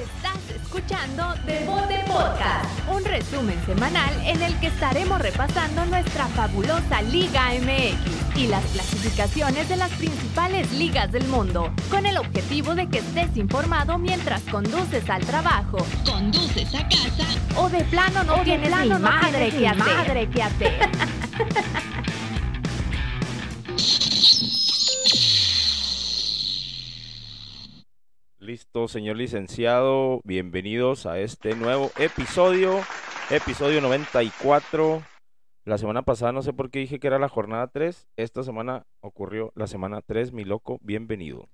Estás escuchando Devote Podcast, un resumen semanal en el que estaremos repasando nuestra fabulosa Liga MX y las clasificaciones de las principales ligas del mundo, con el objetivo de que estés informado mientras conduces al trabajo, conduces a casa o de plano no tienes ni madre, que hacer. madre que hacer. Señor licenciado, bienvenidos a este nuevo episodio, episodio 94. La semana pasada no sé por qué dije que era la jornada 3, esta semana ocurrió la semana 3, mi loco, bienvenido.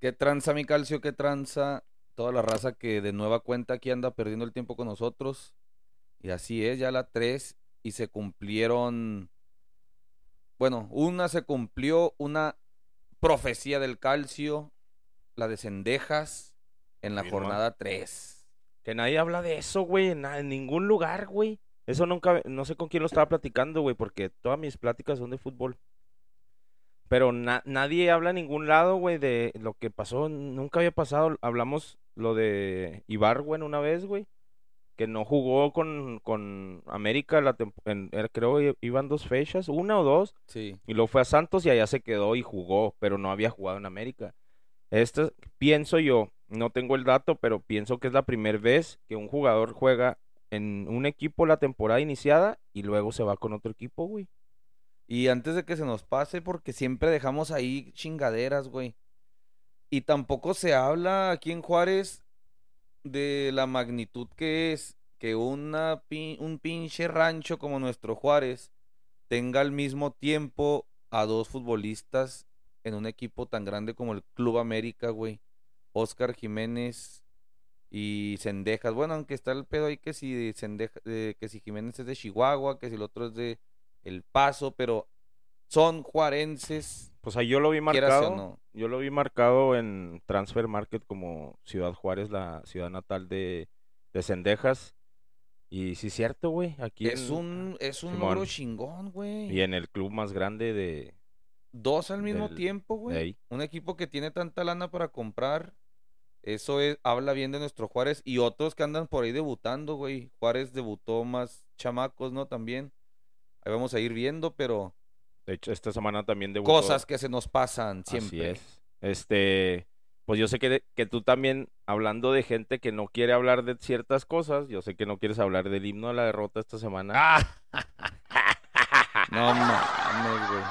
¿Qué tranza, mi calcio? ¿Qué tranza? Toda la raza que de nueva cuenta aquí anda perdiendo el tiempo con nosotros. Y así es, ya la 3 y se cumplieron... Bueno, una se cumplió, una profecía del calcio, la de Cendejas, en la jornada 3. Que nadie habla de eso, güey, en, ningún lugar, güey. Eso nunca, no sé con quién lo estaba platicando, güey, porque todas mis pláticas son de fútbol. Pero na- nadie habla en ningún lado, güey, de lo que pasó. Nunca había pasado. Hablamos lo de Ibargüen una vez, güey. Que no jugó con, con América, la en- creo iban dos fechas, una o dos. Sí. Y luego fue a Santos y allá se quedó y jugó, pero no había jugado en América. Este, pienso yo, no tengo el dato, pero pienso que es la primera vez que un jugador juega en un equipo la temporada iniciada y luego se va con otro equipo, güey. Y antes de que se nos pase, porque siempre dejamos ahí chingaderas, güey. Y tampoco se habla aquí en Juárez de la magnitud que es que una un pinche rancho como nuestro Juárez tenga al mismo tiempo a dos futbolistas en un equipo tan grande como el Club América, güey. Oscar Jiménez y Cendejas. Bueno, aunque está el pedo ahí que si Cendeja- eh, que si Jiménez es de Chihuahua, que si el otro es de El Paso, pero son juarenses, Pues ahí yo lo vi marcado. no. Yo lo vi marcado en Transfer Market como Ciudad Juárez, la ciudad natal de, de Cendejas. Y sí es cierto, güey. Aquí Es en- un, es un logro chingón, güey. y en el club más grande de, Dos al mismo del- tiempo, güey. Un equipo que tiene tanta lana para comprar. Eso es, habla bien de nuestro Juárez. Y otros que andan por ahí debutando, güey. Juárez debutó más chamacos, ¿no? También. Ahí vamos a ir viendo, pero De hecho, esta semana también debutó. cosas que se nos pasan Así siempre. es. Este, pues yo sé que, que tú también, hablando de gente que no quiere hablar de ciertas cosas, yo sé que no quieres hablar del himno de la derrota esta semana. ¡Ah! No mames, güey.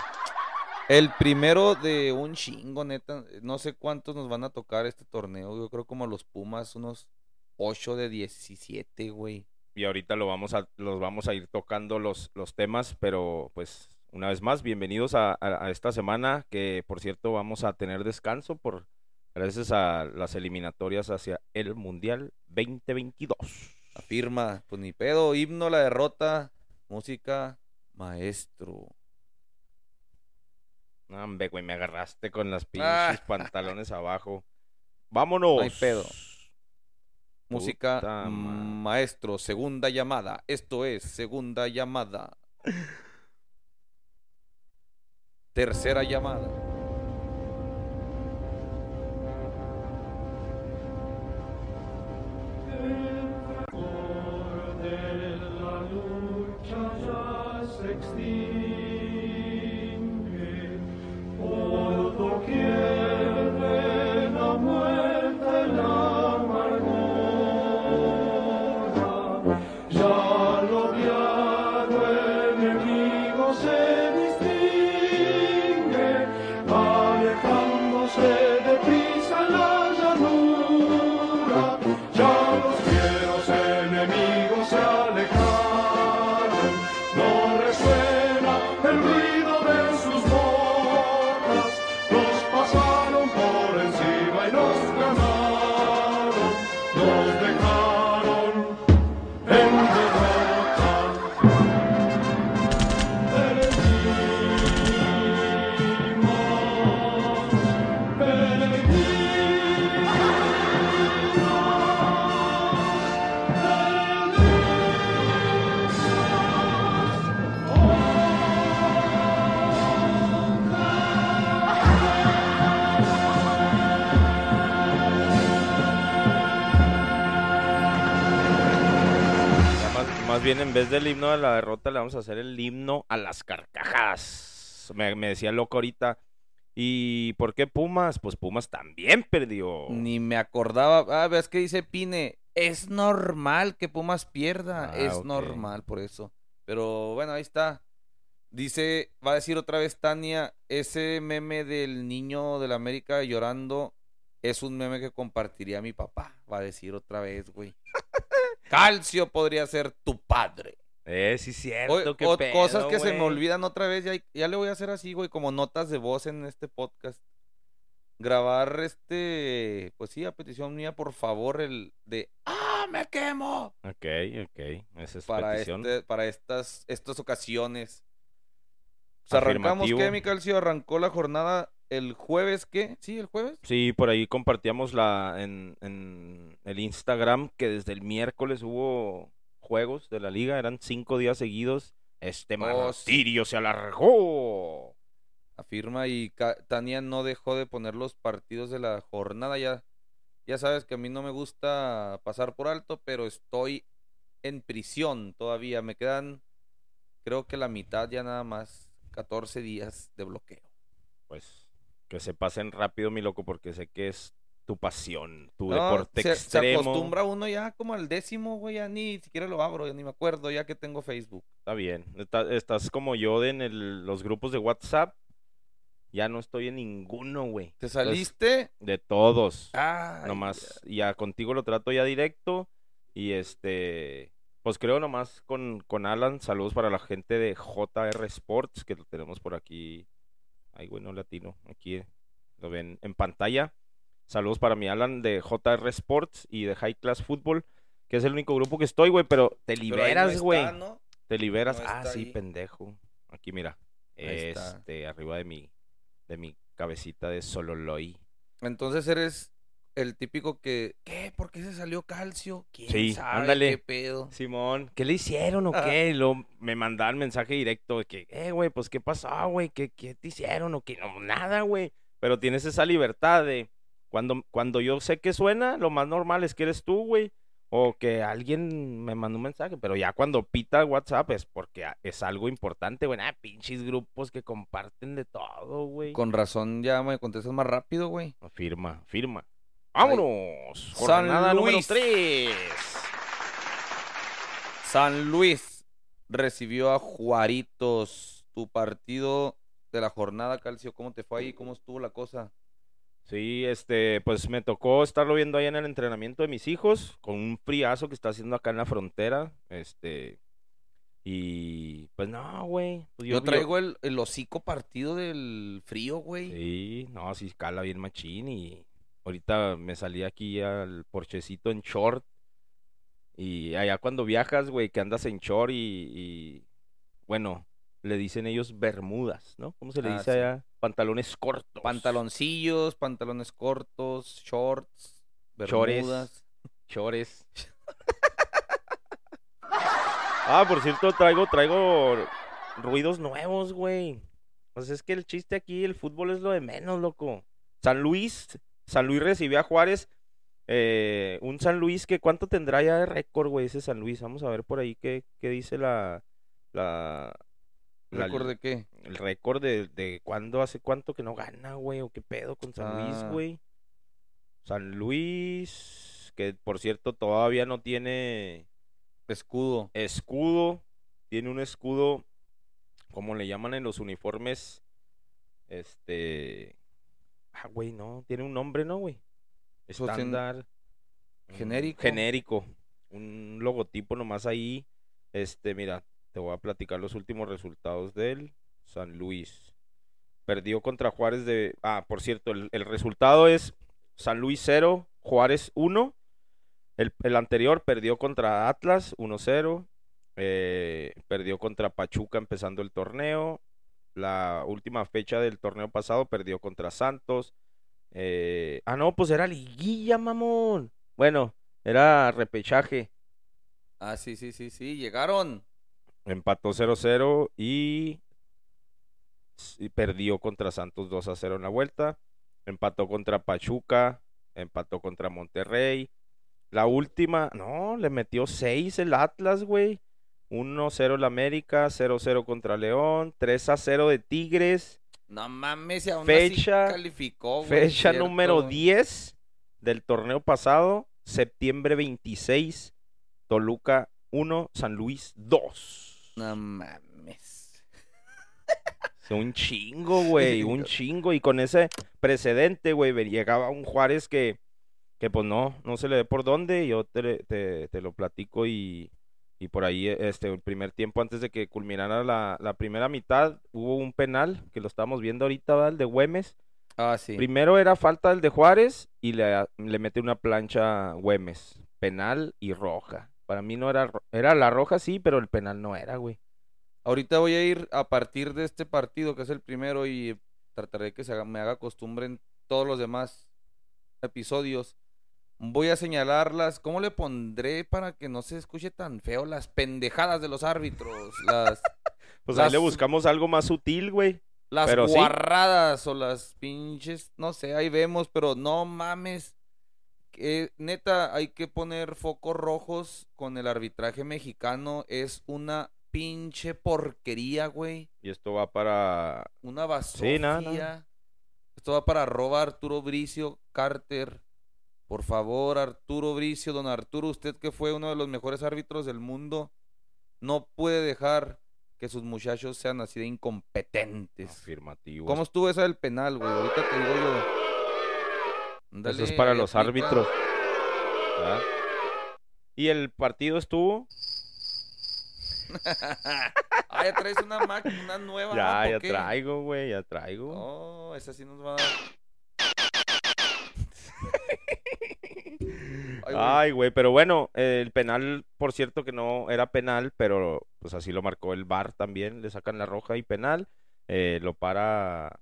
El primero de un chingo, neta. No sé cuántos nos van a tocar este torneo. Yo creo como los Pumas, unos 8 de 17, güey. Y ahorita lo vamos a, los vamos a ir tocando los, los temas, pero pues una vez más, bienvenidos a, a- a esta semana, que por cierto vamos a tener descanso por gracias a las eliminatorias hacia el Mundial 2022. Afirma, pues ni pedo, himno, la derrota, música, maestro. No, Hombre, güey, me agarraste con las pinches Ah. pantalones abajo. Vámonos. No hay pedo. Música, Puta mm, maestro, segunda llamada. Esto es segunda llamada. Tercera llamada. Bien, en vez del himno de la derrota, le vamos a hacer el himno a las carcajadas. Me, me decía loco ahorita. ¿Y por qué Pumas? Pues Pumas también perdió. Ni me acordaba. Ah, ves que dice Pine. Es normal que Pumas pierda. Ah, es normal por eso. Pero bueno, ahí está. Dice, va a decir otra vez Tania, ese meme del niño de la América llorando es un meme que compartiría mi papá. Va a decir otra vez, güey. Calcio podría ser tu padre. Eh, sí, cierto. Oye, qué o- pedo, cosas que se me olvidan otra vez, ya, ya le voy a hacer así, güey, como notas de voz en este podcast. Grabar este, pues sí, a petición mía, por favor, el de ¡Ah, me quemo! Ok, ok. Esa es Para, petición. este, para estas, estas ocasiones. Pues arrancamos. ¿qué, mi calcio? Arrancó la jornada el jueves, ¿qué? ¿Sí, el jueves? Sí, por ahí compartíamos la en, en el Instagram que desde el miércoles hubo juegos de la liga, eran cinco días seguidos. Este Oh, sí. martirio se alargó. Afirma y Tania no dejó de poner los partidos de la jornada. Ya, ya sabes que a mí no me gusta pasar por alto, pero estoy en prisión todavía. Me quedan, creo que la mitad ya nada más, 14 días de bloqueo. Pues que se pasen rápido, mi loco, porque sé que es tu pasión, tu No, deporte se, se extremo. acostumbra uno ya como al décimo, güey, ya ni siquiera lo abro, ya ni me acuerdo, ya que tengo Facebook. Está bien. Está- estás como yo de en el- los grupos de WhatsApp. Ya no estoy en ninguno, güey. ¿Te Entonces, saliste? De todos. Ay, nomás ya contigo lo trato ya directo y este pues creo nomás con, con Alan saludos para la gente de JR Sports que lo tenemos por aquí ay güey no latino aquí lo ven en pantalla. Saludos para mi Alan de JR Sports y de High Class Football que es el único grupo que estoy güey pero te liberas güey. te liberas. No ah sí ahí. pendejo. Aquí mira Ahí está. este arriba de mi de mi cabecita de Sololoy. Entonces eres el típico que, ¿qué? ¿Por qué se salió calcio? ¿Quién Sí, sabe ándale. qué pedo? Simón, ¿qué le hicieron o Ah. qué? Y luego me mandaban mensaje directo de que, eh, güey, pues, ¿qué pasó, güey? ¿Qué, ¿Qué te hicieron o qué? No, nada, güey. Pero tienes esa libertad de, cuando, cuando yo sé que suena, lo más normal es que eres tú, güey. O que alguien me mandó un mensaje, pero ya cuando pita WhatsApp es porque a- es algo importante, güey. Ah, pinches grupos que comparten de todo, güey. Con razón ya me contestas más rápido, güey. Firma, firma. ¡Vámonos! San Jornada número Luis. 3. San Luis recibió a Juaritos. Tu partido de la jornada, Calcio, ¿cómo te fue ahí? ¿Cómo estuvo la cosa? Sí, este, pues me tocó estarlo viendo ahí en el entrenamiento de mis hijos, con un friazo que está haciendo acá en la frontera, este, y pues no, güey. pues Yo traigo el, el hocico partido del frío, güey. Sí, no, sí cala bien machín y ahorita me salí aquí al porchecito en short y allá cuando viajas, güey, que andas en short y, y, bueno, le dicen ellos bermudas, ¿no? ¿Cómo se le Ah, dice sí. allá? Pantalones cortos. Pantaloncillos, pantalones cortos, shorts, Chores. bermudas. Chores. ah, por cierto, traigo, traigo ruidos nuevos, güey. Pues es que el chiste aquí, el fútbol es lo de menos, loco. San Luis, San Luis recibió a Juárez. eh, un San Luis que cuánto tendrá ya de récord, güey, ese San Luis. Vamos a ver por ahí qué, qué dice la, la, ¿Récord de qué? el récord de, de cuándo, hace cuánto que no gana, güey, o qué pedo con San Luis, Ah. güey. San Luis, que por cierto todavía no tiene Escudo. escudo, tiene un escudo, como le llaman en los uniformes, este, ah, güey, no, tiene un nombre, ¿no, güey? Estándar. genérico. Genérico, un logotipo nomás ahí, este, mira, te voy a platicar los últimos resultados del San Luis. Perdió contra Juárez de... Ah, por cierto, el, el resultado es San Luis 0, Juárez 1. El, el anterior perdió contra Atlas 1-0. eh, perdió contra Pachuca empezando el torneo. La última fecha del torneo pasado perdió contra Santos. eh, ah, no, pues era liguilla, mamón. Bueno, era repechaje. Ah, sí, sí, sí, sí. Llegaron. Empató 0-0 y, y perdió contra Santos 2-0 en la vuelta. Empató contra Pachuca, empató contra Monterrey. La última, no, le metió 6 el Atlas, güey. 1-0 el América, 0-0 contra León, 3-0 de Tigres, No mames, aún Fecha- así calificó, güey, fecha cierto, número güey. 10 del torneo pasado, septiembre 26, Toluca 1, San Luis 2. No mames. Un chingo, güey, un chingo. Y con ese precedente, güey, llegaba un Juárez que, que pues no, no se le ve por dónde. Yo te, te, te lo platico y, y por ahí, este, el primer tiempo antes de que culminara la, la primera mitad, hubo un penal que lo estamos viendo ahorita, ¿verdad? El de Güemes. Ah, sí. Primero era falta del de Juárez y le, le mete una plancha Güemes. Penal y roja. Para mí no era, era la roja sí, pero el penal no era, güey. Ahorita voy a ir a partir de este partido, que es el primero, y trataré de que se haga- me haga costumbre en todos los demás episodios. Voy a señalarlas. ¿Cómo le pondré para que no se escuche tan feo? Las pendejadas de los árbitros. Las, Pues ahí le buscamos algo más sutil, güey. las Pero sí. guarradas o las pinches. No sé, ahí vemos, pero no mames. que, neta, hay que poner focos rojos con el arbitraje mexicano. Es una pinche porquería, güey. Y esto va para Una basofia. Sí, nada, nada. Esto va para arroba Arturo Bricio Carter. Por favor, Arturo Bricio, don Arturo, usted que fue uno de los mejores árbitros del mundo, no puede dejar que sus muchachos sean así de incompetentes. afirmativo. ¿Cómo estuvo esa del penal, güey? Ahorita te digo yo. Eso es para los aplica. árbitros. ¿verdad? Y el partido estuvo. ah, ya traes una máquina, una nueva. Ya, ¿no? ya traigo, güey, ya traigo. Oh, esa sí nos va a dar. Ay, güey. Ay, güey, pero bueno, eh, el penal, por cierto que no era penal, pero pues así lo marcó el VAR también, le sacan la roja y penal, eh, lo para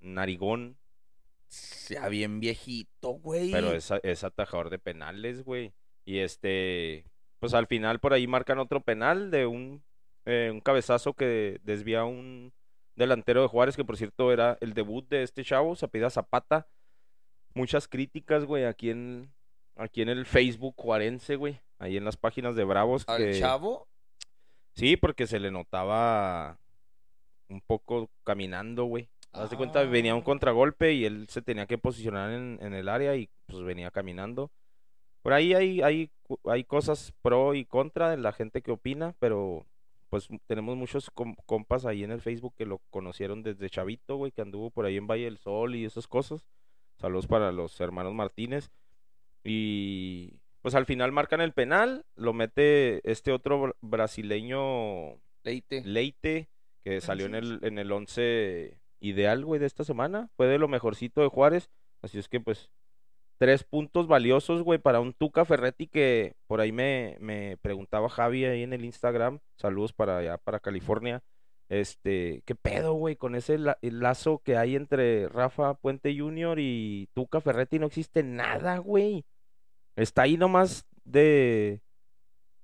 Narigón, Ya bien viejito, güey. pero es, atajador de penales, güey. Y este, pues al final por ahí marcan otro penal de un, eh, un cabezazo que desvía un delantero de Juárez, que por cierto era el debut de este chavo, se apellida Zapata. Muchas críticas, güey, aquí en, aquí en el Facebook juarense, güey. Ahí en las páginas de Bravos. Al que- chavo. Sí, porque se le notaba un poco caminando, güey. Haz de cuenta, venía un Ah. contragolpe y él se tenía que posicionar en, en el área y pues venía caminando. Por ahí hay, hay, hay cosas pro y contra de la gente que opina, pero pues tenemos muchos com- compas ahí en el Facebook que lo conocieron desde chavito, güey, que anduvo por ahí en Valle del Sol y esas cosas. Saludos para los hermanos Martínez. Y pues al final marcan el penal, lo mete este otro br- brasileño Leite. Leite, que salió en el, en el 11 ideal, güey, de esta semana. Fue de lo mejorcito de Juárez. Así es que, pues, tres puntos valiosos, güey, para un Tuca Ferretti que por ahí me, me preguntaba Javi ahí en el Instagram. Saludos para allá, para California. Este, ¿qué pedo, güey? Con ese la- el lazo que hay entre Rafa Puente Jr. y Tuca Ferretti no existe nada, güey. Está ahí nomás de,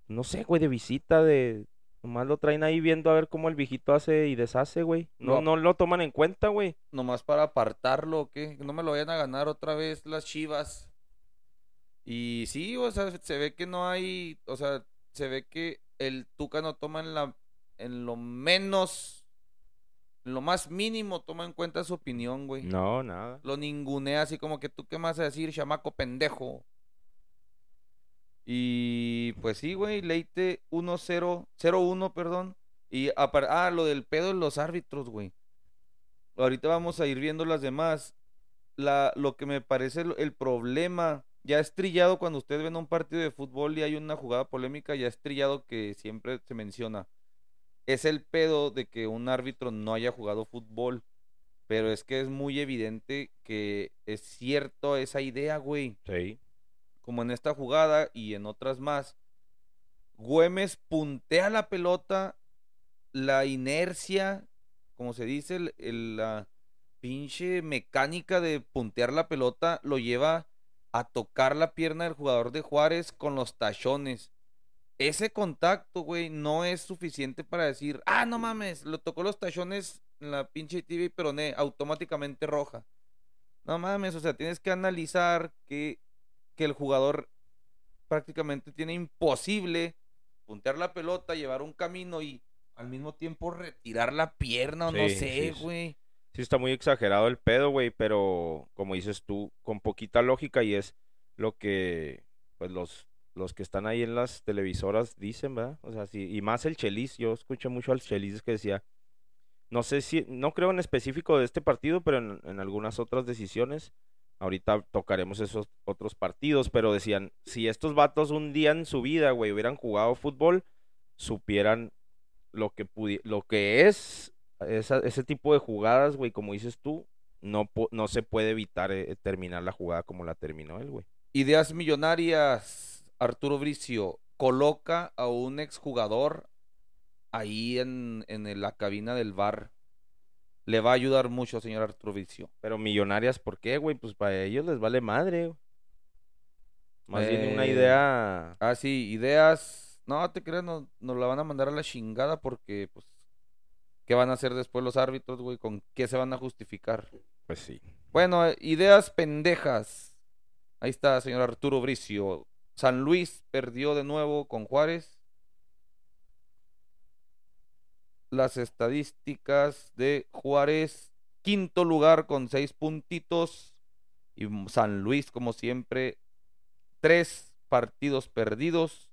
no sé, güey, de visita, de, nomás lo traen ahí viendo a ver cómo el viejito hace y deshace, güey. No, No. no lo toman en cuenta, güey. Nomás para apartarlo, ¿o ¿qué? Que no me lo vayan a ganar otra vez las chivas. Y sí, o sea, se ve que no hay, o sea, se ve que el Tuca no toma en la, en lo menos, en lo más mínimo toma en cuenta su opinión, güey. No, nada. Lo ningunea así como que tú qué más vas a decir, chamaco pendejo. Y pues sí, güey, Leite 1-0, 0-1, perdón. Y ah, lo del pedo de los árbitros, güey. Ahorita vamos a ir viendo las demás. La, lo que me parece el, el problema, ya es trillado cuando ustedes ven un partido de fútbol y hay una jugada polémica, ya es trillado que siempre se menciona. Es el pedo de que un árbitro no haya jugado fútbol. Pero es que es muy evidente que es cierto esa idea, güey. Sí. Como en esta jugada y en otras más. Güemes puntea la pelota, la inercia, como se dice, el- la pinche mecánica de puntear la pelota lo lleva a tocar la pierna del jugador de Juárez con los tachones. Ese contacto, güey, no es suficiente para decir, ah, no mames, lo tocó los tachones en la pinche TV peroné, automáticamente roja. No mames, o sea, tienes que analizar que, que el jugador prácticamente tiene imposible puntear la pelota, llevar un camino y al mismo tiempo retirar la pierna o no sé, sí. güey. Sí está muy exagerado el pedo, güey, pero como dices tú, con poquita lógica y es lo que pues los los que están ahí en las televisoras dicen, ¿verdad? O sea, sí, y más el Chelis, yo escuché mucho al Chelis que decía, no sé si, no creo en específico de este partido, pero en, en algunas otras decisiones, ahorita tocaremos esos otros partidos, pero decían, si estos vatos un día en su vida, güey, hubieran jugado fútbol, supieran lo que lo que es ese tipo de jugadas, güey, como dices tú, no, no se puede evitar eh, terminar la jugada como la terminó él, güey. Ideas millonarias, Arturo Bricio coloca a un exjugador ahí en, en la cabina del bar. Le va a ayudar mucho, señor Arturo Bricio. Pero millonarias, ¿por qué, güey? Pues para ellos les vale madre. güey. Más bien una Eh, idea. Ah, sí, ideas. No te creas, no- nos la van a mandar a la chingada porque, pues, ¿qué van a hacer después los árbitros, güey? ¿Con qué se van a justificar? Pues sí. Bueno, eh, ideas pendejas. Ahí está, señor Arturo Bricio. San Luis perdió de nuevo con Juárez. Las estadísticas de Juárez, quinto lugar con seis puntitos. Y San Luis, como siempre, tres partidos perdidos.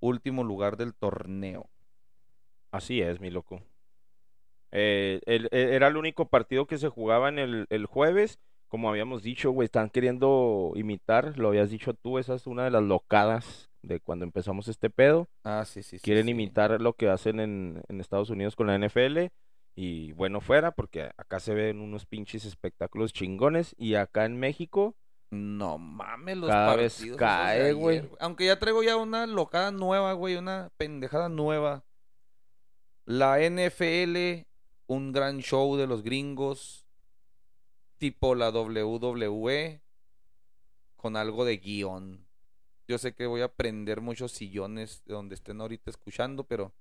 Último lugar del torneo. Así es, mi loco. Eh, e- era el único partido que se jugaba en el, el jueves. Como habíamos dicho, güey, están queriendo imitar, lo habías dicho tú, esa es una de las locadas de cuando empezamos este pedo. Ah, sí, sí. Quieren sí. imitar lo que hacen en, en Estados Unidos con la NFL. Y bueno, fuera, porque acá se ven unos pinches espectáculos chingones. Y acá en México, No mames, los Cada vez partidos cae, güey. Aunque ya traigo ya una locada nueva, güey, una pendejada nueva. La NFL, un gran show de los gringos, tipo la WWE, con algo de guion. Yo sé que voy a prender muchos sillones de donde estén ahorita escuchando, pero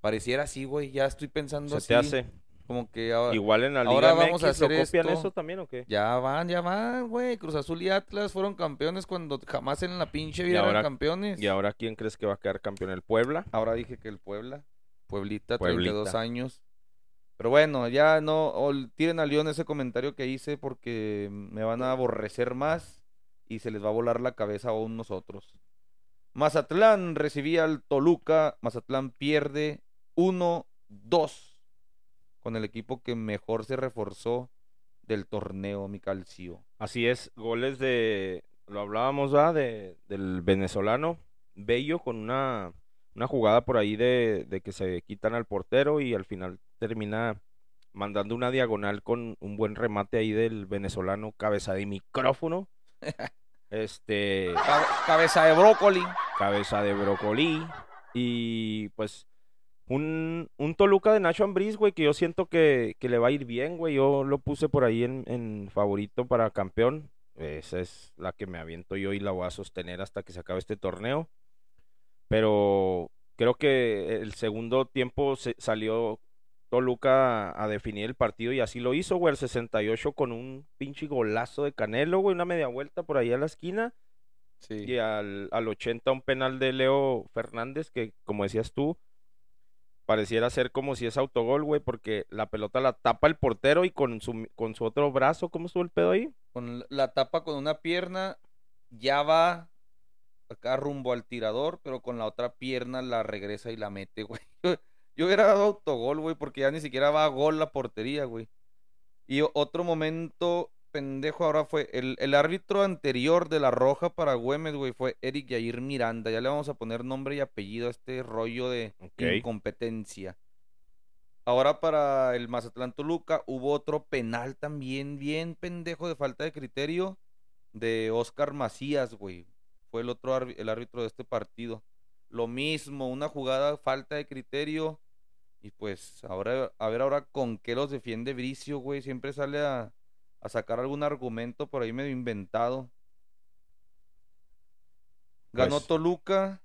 pareciera así, güey. Ya estoy pensando se así. te hace. Como que ahora, Igual en la ahora Liga vamos a MX, ¿lo hacer copian esto. eso también o qué? ya van, ya van, güey. Cruz Azul y Atlas fueron campeones cuando jamás en la pinche vida eran ahora- campeones. ¿Y ahora quién crees que va a quedar campeón? ¿El Puebla? Ahora dije que el Puebla. Pueblita, Pueblita. 32 años. Pero bueno, ya no ol- tiren a León ese comentario que hice porque me van a aborrecer más y se les va a volar la cabeza a aún nosotros. Mazatlán recibía al Toluca. Mazatlán pierde 1-2 con el equipo que mejor se reforzó del torneo, mi calcio. Así es, goles de, lo hablábamos, ¿va? De, del venezolano Bello con una, una jugada por ahí de, de que se quitan al portero y al final termina mandando una diagonal con un buen remate ahí del venezolano, cabeza de micrófono. Este, Cabe- cabeza de brócoli. cabeza de brócoli y pues un, un Toluca de Nacho Ambriz, güey, que yo siento que, que le va a ir bien, güey. Yo lo puse por ahí en, en favorito para campeón. Esa es la que me aviento yo y la voy a sostener hasta que se acabe este torneo. Pero creo que el segundo tiempo se salió Toluca a, a definir el partido y así lo hizo, güey, el 68 con un pinche golazo de Canelo, güey, una media vuelta por ahí a la esquina. Sí. Y al, al 80 un penal de Leo Fernández que, como decías tú, pareciera ser como si es autogol, güey, porque la pelota la tapa el portero y con su, con su otro brazo, ¿cómo estuvo el pedo ahí? con la tapa con una pierna, ya va acá rumbo al tirador, pero con la otra pierna la regresa y la mete, güey. Yo, hubiera dado autogol, güey, porque ya ni siquiera va a gol la portería, güey. Y otro momento pendejo ahora fue el, el árbitro anterior de la roja para Güemes, güey, fue Eric Yair Miranda. Ya le vamos a poner nombre y apellido a este rollo de incompetencia. Ahora para el Mazatlán Toluca hubo otro penal también bien pendejo de falta de criterio de Oscar Macías, güey. Fue el otro el árbitro de este partido. Lo mismo, una jugada falta de criterio y pues ahora a ver ahora con qué los defiende Bricio, güey. Siempre sale a, a sacar algún argumento por ahí medio inventado. Ganó Pues- Toluca.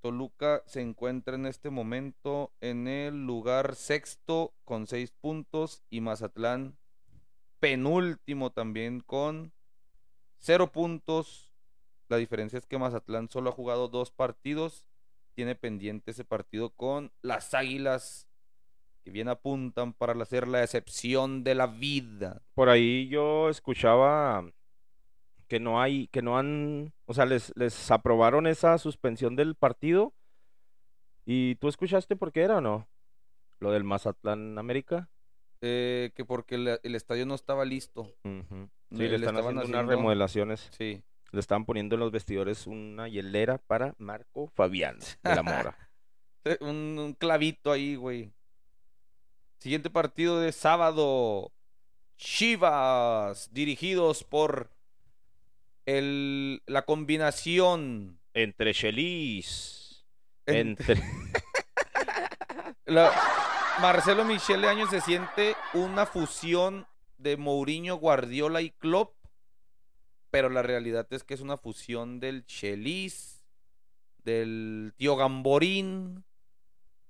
Toluca se encuentra en este momento en el lugar sexto con seis puntos y Mazatlán penúltimo también con cero puntos. La diferencia es que Mazatlán solo ha jugado dos partidos tiene pendiente ese partido con las Águilas, que bien apuntan para hacer la excepción de la vida. Por ahí yo escuchaba que no hay, que no han, o sea, les, les aprobaron esa suspensión del partido. ¿Y tú escuchaste por qué era o no? Lo del Mazatlán América. Eh, que porque el, el estadio no estaba listo. Sí, Le- le, están haciendo unas remodelaciones. Sí. Le estaban poniendo en los vestidores una hielera para Marco Fabián de la Mora. Eh, Un, un clavito ahí, güey. Siguiente partido de sábado. Chivas, dirigidos por el, la combinación. Entre Chelis. en- Entre... la- Marcelo Michele Año se siente una fusión de Mourinho, Guardiola y Klopp. Pero la realidad es que es una fusión del Chelis, del tío Gamborín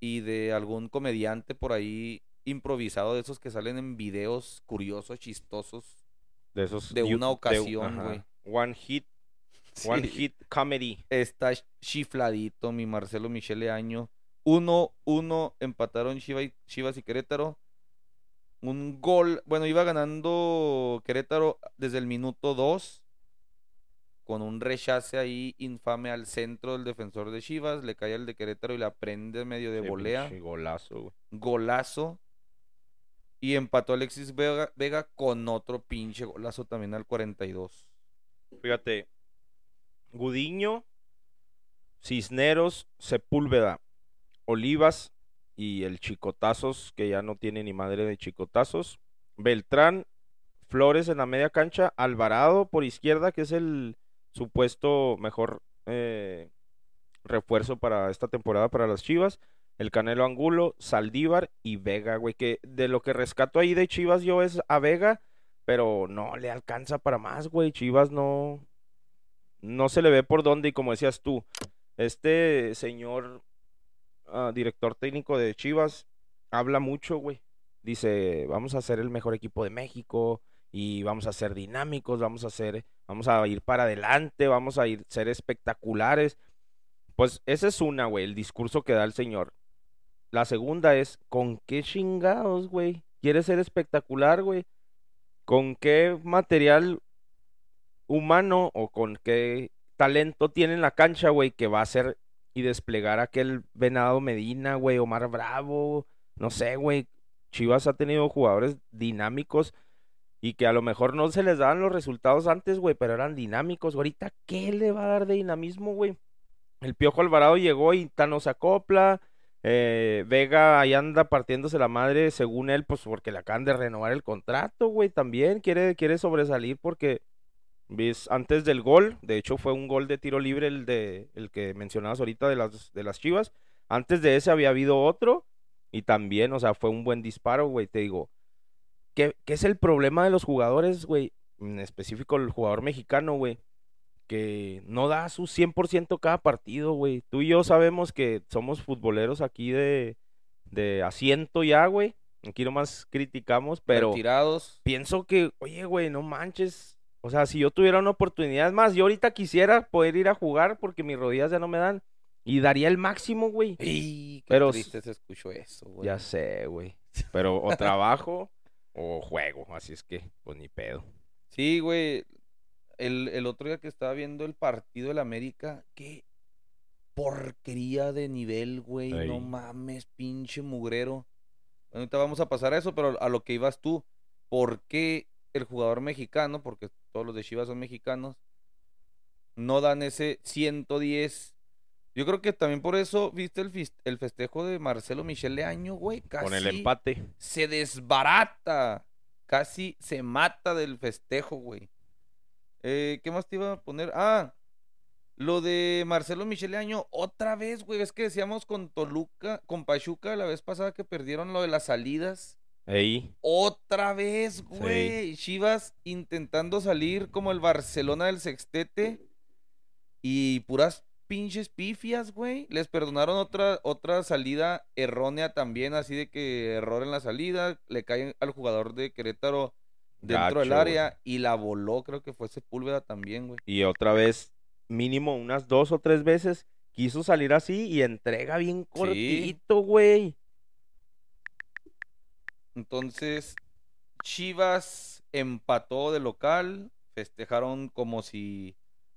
y de algún comediante por ahí improvisado de esos que salen en videos curiosos, chistosos. De esos. De una ocasión, güey. One hit. One Sí. hit comedy. Está chifladito mi Marcelo Michele Año. 1-1 empataron Chiva y- Chivas y Querétaro. Un gol, bueno, iba ganando Querétaro desde el minuto 2 con un rechace ahí infame al centro del defensor de Chivas, le cae al de Querétaro y la prende medio de volea, golazo, güey. golazo. Y empató Alexis Vega, Vega con otro pinche golazo también al 42. Fíjate. Gudiño, Cisneros, Sepúlveda, Olivas y el Chicotazos, que ya no tiene ni madre de Chicotazos. Beltrán, Flores en la media cancha, Alvarado por izquierda, que es el supuesto mejor eh, refuerzo para esta temporada para las Chivas. El Canelo Angulo, Saldívar y Vega, güey, que de lo que rescato ahí de Chivas yo es a Vega, pero no le alcanza para más, güey. Chivas no, no se le ve por dónde y como decías tú, este señor ah, director técnico de Chivas habla mucho, güey. Dice, vamos a ser el mejor equipo de México y vamos a ser dinámicos, vamos a ser, vamos a ir para adelante, vamos a ir ser espectaculares. Pues esa es una, güey, el discurso que da el señor. La segunda es, ¿con qué chingados, güey? ¿Quieres ser espectacular, güey? ¿Con qué material humano o con qué talento tiene en la cancha, güey, que va a hacer y desplegar aquel Venado Medina, güey, Omar Bravo, no sé, güey. Chivas ha tenido jugadores dinámicos y que a lo mejor no se les daban los resultados antes, güey, pero eran dinámicos. Ahorita, ¿qué le va a dar de dinamismo, güey? El Piojo Alvarado llegó y tan no se acopla. eh, Vega ahí anda partiéndose la madre, según él, pues porque le acaban de renovar el contrato, güey, también quiere, quiere sobresalir porque ves antes del gol, de hecho fue un gol de tiro libre el de el que mencionabas ahorita de las de las Chivas. Antes de ese había habido otro y también, o sea, fue un buen disparo, güey, te digo. ¿Qué, qué es el problema de los jugadores, güey? En específico el jugador mexicano, güey que no da su 100% cada partido, güey. Tú y yo sabemos que somos futboleros aquí de, de asiento ya, güey. Aquí nomás criticamos, pero Retirados. pienso que, oye, güey, no manches. O sea, si yo tuviera una oportunidad más, yo ahorita quisiera poder ir a jugar porque mis rodillas ya no me dan. Y daría el máximo, güey. Pero triste se escuchó eso, güey. Ya sé, güey. Pero o trabajo o juego. Así es que, pues ni pedo. Sí, güey. El, el otro día que estaba viendo el partido del América, qué porquería de nivel, güey. No mames, pinche mugrero. Ahorita vamos a pasar a eso, pero a lo que ibas tú. ¿Por qué el jugador mexicano, porque todos los de Chivas son mexicanos, no dan ese 110? Yo creo que también por eso, viste el, el festejo de Marcelo Michele Año, güey. Con el casi empate. se desbarata. Casi se mata del festejo, güey. Eh, ¿Qué más te iba a poner? Ah, lo de Marcelo Michele Año, otra vez, güey. Es que decíamos con Toluca, con Pachuca la vez pasada que perdieron lo de las salidas. Ey. Otra vez, güey. Chivas intentando salir como el Barcelona del sextete. Y puras pinches pifias, güey. Les perdonaron otra, otra salida errónea también, así de que error en la salida. Le cae al jugador de Querétaro dentro del área y la voló, creo que fue Sepúlveda también, güey. Y otra vez, mínimo unas dos o tres veces quiso salir así y entrega bien cortito, güey. Entonces, Chivas empató de local, festejaron como si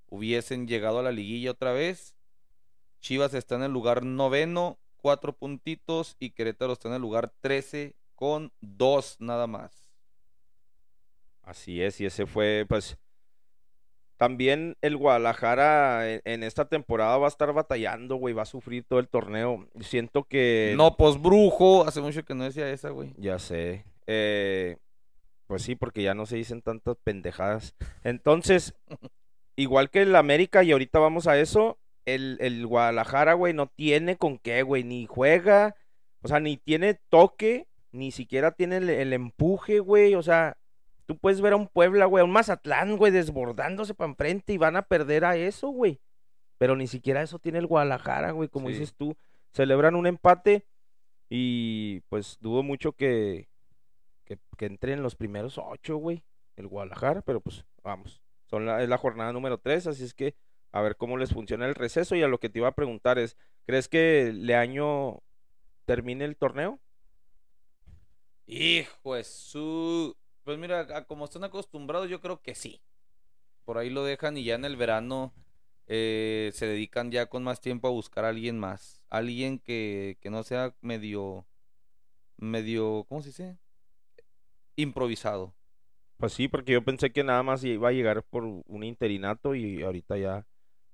hubiesen llegado a la liguilla otra vez. Chivas está en el lugar noveno, cuatro puntitos, y Querétaro está en el lugar trece con dos nada más. Así es, y ese fue, pues, también el Guadalajara en, en esta temporada va a estar batallando, güey, va a sufrir todo el torneo. Siento que... No, pues brujo, hace mucho que no decía esa, güey. Ya sé. Eh, pues sí, porque ya no se dicen tantas pendejadas. Entonces, igual que el América, y ahorita vamos a eso, el, el Guadalajara, güey, no tiene con qué, güey, ni juega, o sea, ni tiene toque, ni siquiera tiene el, el empuje, güey, o sea, tú puedes ver a un Puebla, güey, a un Mazatlán, güey, desbordándose para enfrente y van a perder a eso, güey. Pero ni siquiera eso tiene el Guadalajara, güey, como Sí. dices tú. Celebran un empate y pues dudo mucho que, que, que entre en los primeros ocho, güey, el Guadalajara, pero pues vamos. Son la, es la jornada número tres, así es que a ver cómo les funciona el receso. Y a lo que te iba a preguntar es, ¿crees que Leaño termine el torneo? Hijo su. Pues mira, como están acostumbrados, yo creo que sí. Por ahí lo dejan y ya en el verano eh, se dedican ya con más tiempo a buscar a alguien más. Alguien que, que no sea medio. medio. ¿Cómo se dice? Improvisado. Pues sí, porque yo pensé que nada más iba a llegar por un interinato y ahorita ya,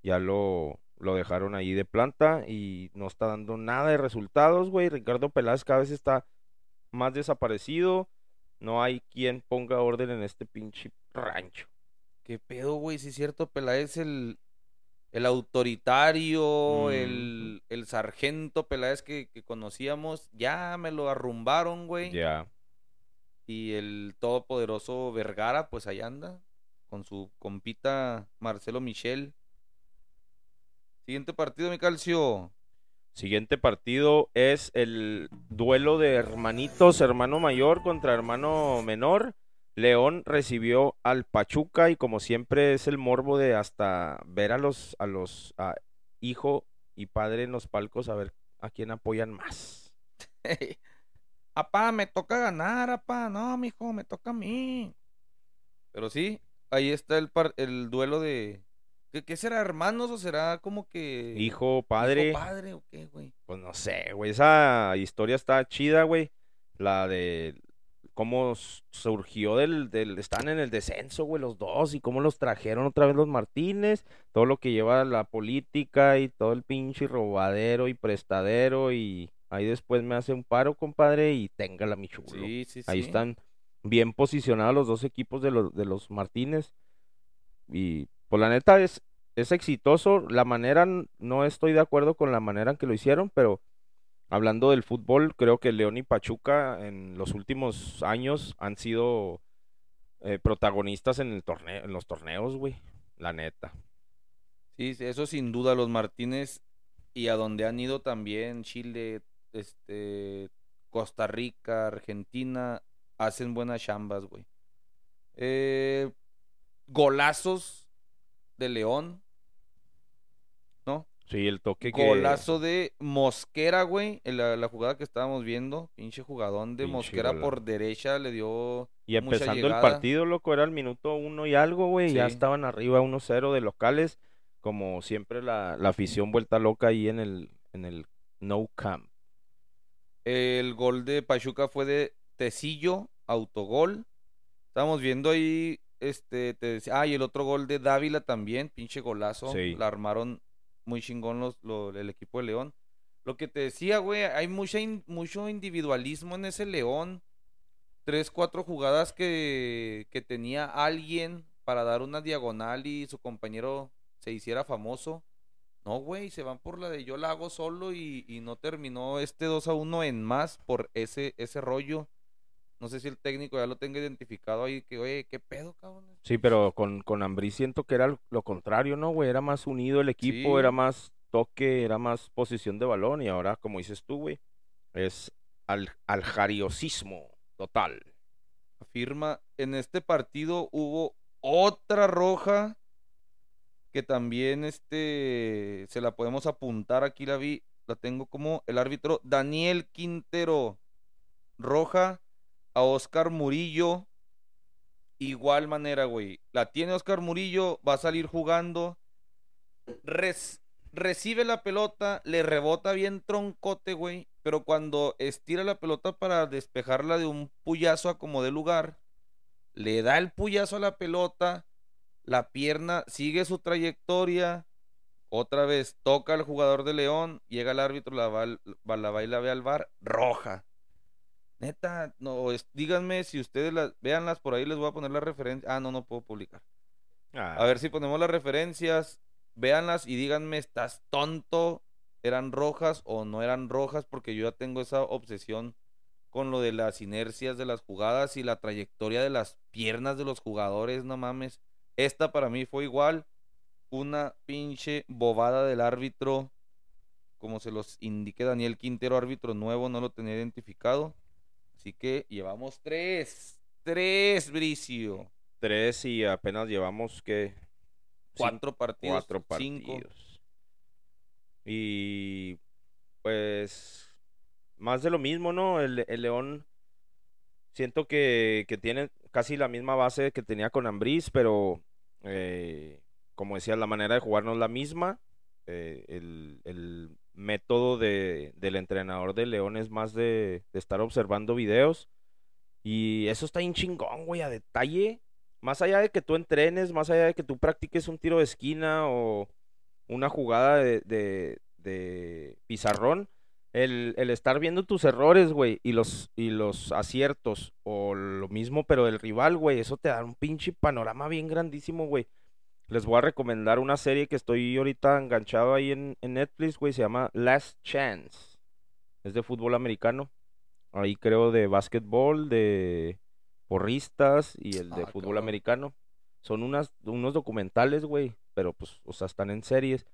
ya lo, lo dejaron ahí de planta y no está dando nada de resultados, güey. Ricardo Peláez cada vez está más desaparecido. No hay quien ponga orden en este pinche rancho. ¿Qué pedo, güey? Si es cierto, Peláez el. El autoritario, Mm. el, el sargento Peláez que, que conocíamos, ya me lo arrumbaron, güey. Ya. Y el todopoderoso Vergara, pues ahí anda, con su compita Marcelo Michel. Siguiente partido, mi calcio. Siguiente partido es el duelo de hermanitos, hermano mayor contra hermano menor. León recibió al Pachuca y como siempre es el morbo de hasta ver a los a los a hijo y padre en los palcos a ver a quién apoyan más. apá, me toca ganar, apá. No, mijo, me toca a mí. Pero sí, ahí está el, par- el duelo de... ¿Qué, qué será, hermanos o será como que... Hijo, padre, hijo, padre o qué, güey? pues no sé, güey, esa historia está chida, güey. La de cómo surgió del, del están en el descenso, güey, los dos y cómo los trajeron otra vez los Martínez, todo lo que lleva la política y todo el pinche robadero y prestadero y ahí después me hace un paro, compadre, y téngala mi chulo. Sí, sí, sí. Ahí están bien posicionados los dos equipos de los, de los Martínez. Y pues la neta es, es exitoso. La manera, no estoy de acuerdo con la manera en que lo hicieron, pero hablando del fútbol, creo que León y Pachuca en los últimos años han sido eh, protagonistas en el torneo, en los torneos, güey. La neta. Sí, sí, eso sin duda, los Martínez y a donde han ido también Chile, este, Costa Rica, Argentina, hacen buenas chambas, güey. Eh, golazos de León, ¿no? Sí, el toque que... Golazo de Mosquera, güey, en la, la jugada que estábamos viendo, pinche jugadón de Pinche Mosquera gola- por derecha, le dio Y mucha empezando el partido, loco, era el minuto uno y algo, güey. Ya estaban arriba 1-0 de locales. Como siempre, la, la afición vuelta loca ahí en el, en el No Camp. El gol de Pachuca fue de Tecillo, autogol. Estamos viendo ahí, este, te decía- ah, y el otro gol de Dávila también, pinche golazo. Sí. La armaron muy chingón los, lo- el equipo de León. Lo que te decía, güey, hay mucha in- mucho individualismo en ese León. Tres, cuatro jugadas que, que tenía alguien para dar una diagonal y su compañero se hiciera famoso. No, güey, se van por la de yo la hago solo y, y no terminó este 2 a 1 en más por ese, ese rollo. No sé si el técnico ya lo tenga identificado ahí, que, oye, ¿qué pedo, cabrón? Sí, pero con, con Ambriz siento que era lo- contrario, ¿no, güey? Era más unido el equipo, Sí. era más toque, era más posición de balón. Y ahora, como dices tú, güey, es al, aljariosismo total. Afirma, en este partido hubo otra roja que también este se la podemos apuntar aquí la vi, la tengo como el árbitro Daniel Quintero roja a Oscar Murillo igual manera, güey. La tiene Oscar Murillo, va a salir jugando res- recibe la pelota, le rebota bien troncote, güey, pero cuando estira la pelota para despejarla de un puyazo a como de lugar, le da el puyazo a la pelota, la pierna sigue su trayectoria, otra vez toca al jugador de León, llega el árbitro, la va, la va y la ve al bar, roja. Neta, no, es- díganme si ustedes las, véanlas por ahí, les voy a poner la referencia. Ah, no, no puedo publicar. Ah, A ver si ponemos las referencias, véanlas y díganme, ¿estás tonto? ¿Eran rojas o no eran rojas? Porque yo ya tengo esa obsesión con lo de las inercias de las jugadas y la trayectoria de las piernas de los jugadores, no mames. Esta para mí fue igual una pinche bobada del árbitro, como se los indique Daniel Quintero, árbitro nuevo, no lo tenía identificado. Así que llevamos tres, tres, Bricio. Tres y apenas llevamos que Cuatro partidos. cuatro cinco. partidos. Y pues más de lo mismo, ¿no? El, el León siento que, que tiene casi la misma base que tenía con Ambriz, pero eh, como decía, la manera de jugar no es la misma. Eh, el, el método de, del entrenador de León es más de, de estar observando videos. Y eso está bien chingón, güey, a detalle. Más allá de que tú entrenes, más allá de que tú practiques un tiro de esquina o una jugada de, de, de pizarrón, el, el estar viendo tus errores, güey, y los, y los aciertos, o lo mismo, pero del rival, güey, eso te da un pinche panorama bien grandísimo, güey. Les voy a recomendar una serie que estoy ahorita enganchado ahí en, en Netflix, güey, se llama Last Chance. Es de fútbol americano. Ahí creo de básquetbol, de porristas y el de Ah, fútbol cabrón. americano. Son unas, unos documentales, güey, pero pues, o sea, están en series.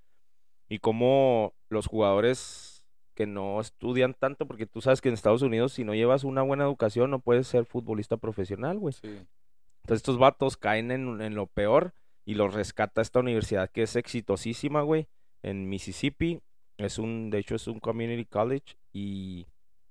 Y como los jugadores que no estudian tanto, porque tú sabes que en Estados Unidos si no llevas una buena educación no puedes ser futbolista profesional, güey. Sí. Entonces estos vatos caen en, en lo peor y los rescata esta universidad que es exitosísima, güey, en Mississippi. Es un, de hecho es un community college y,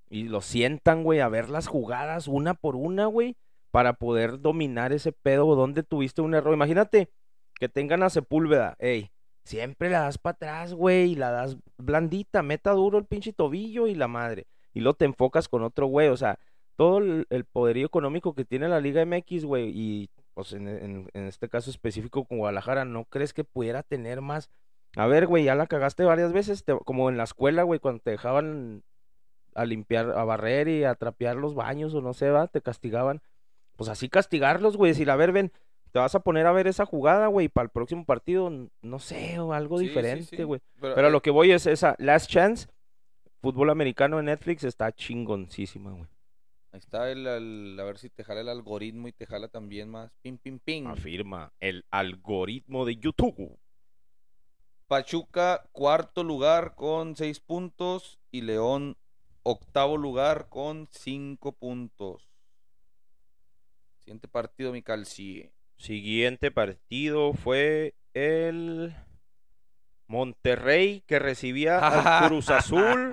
y los sientan, güey, a ver las jugadas una por una, güey, para poder dominar ese pedo donde tuviste un error. Imagínate que tengan a Sepúlveda, ey, siempre la das para atrás, güey, y la das blandita, meta duro el pinche tobillo y la madre. Y luego te enfocas con otro güey, o sea, todo el, el poderío económico que tiene la Liga MX, güey, y pues en, en- en este caso específico con Guadalajara, ¿no crees que pudiera tener más? A ver, güey, ya la cagaste varias veces, te- como en la escuela, güey, cuando te dejaban a limpiar, a barrer y a trapear los baños o no sé, va, te castigaban. Pues así castigarlos, güey, decir, a ver, ven, te vas a poner a ver esa jugada, güey, para el próximo partido, no sé, o algo Sí, diferente, sí. güey. Pero, eh, lo que voy es esa Last Chance, fútbol americano en Netflix, está chingoncísima, güey. Ahí está el, el- a ver si te jala el algoritmo y te jala también más. Pim, pim, pim. Afirma el algoritmo de YouTube. Pachuca, cuarto lugar con seis puntos. Y León, octavo lugar con cinco puntos. Siguiente partido, mi calci. Siguiente partido fue el Monterrey que recibía al Cruz Azul.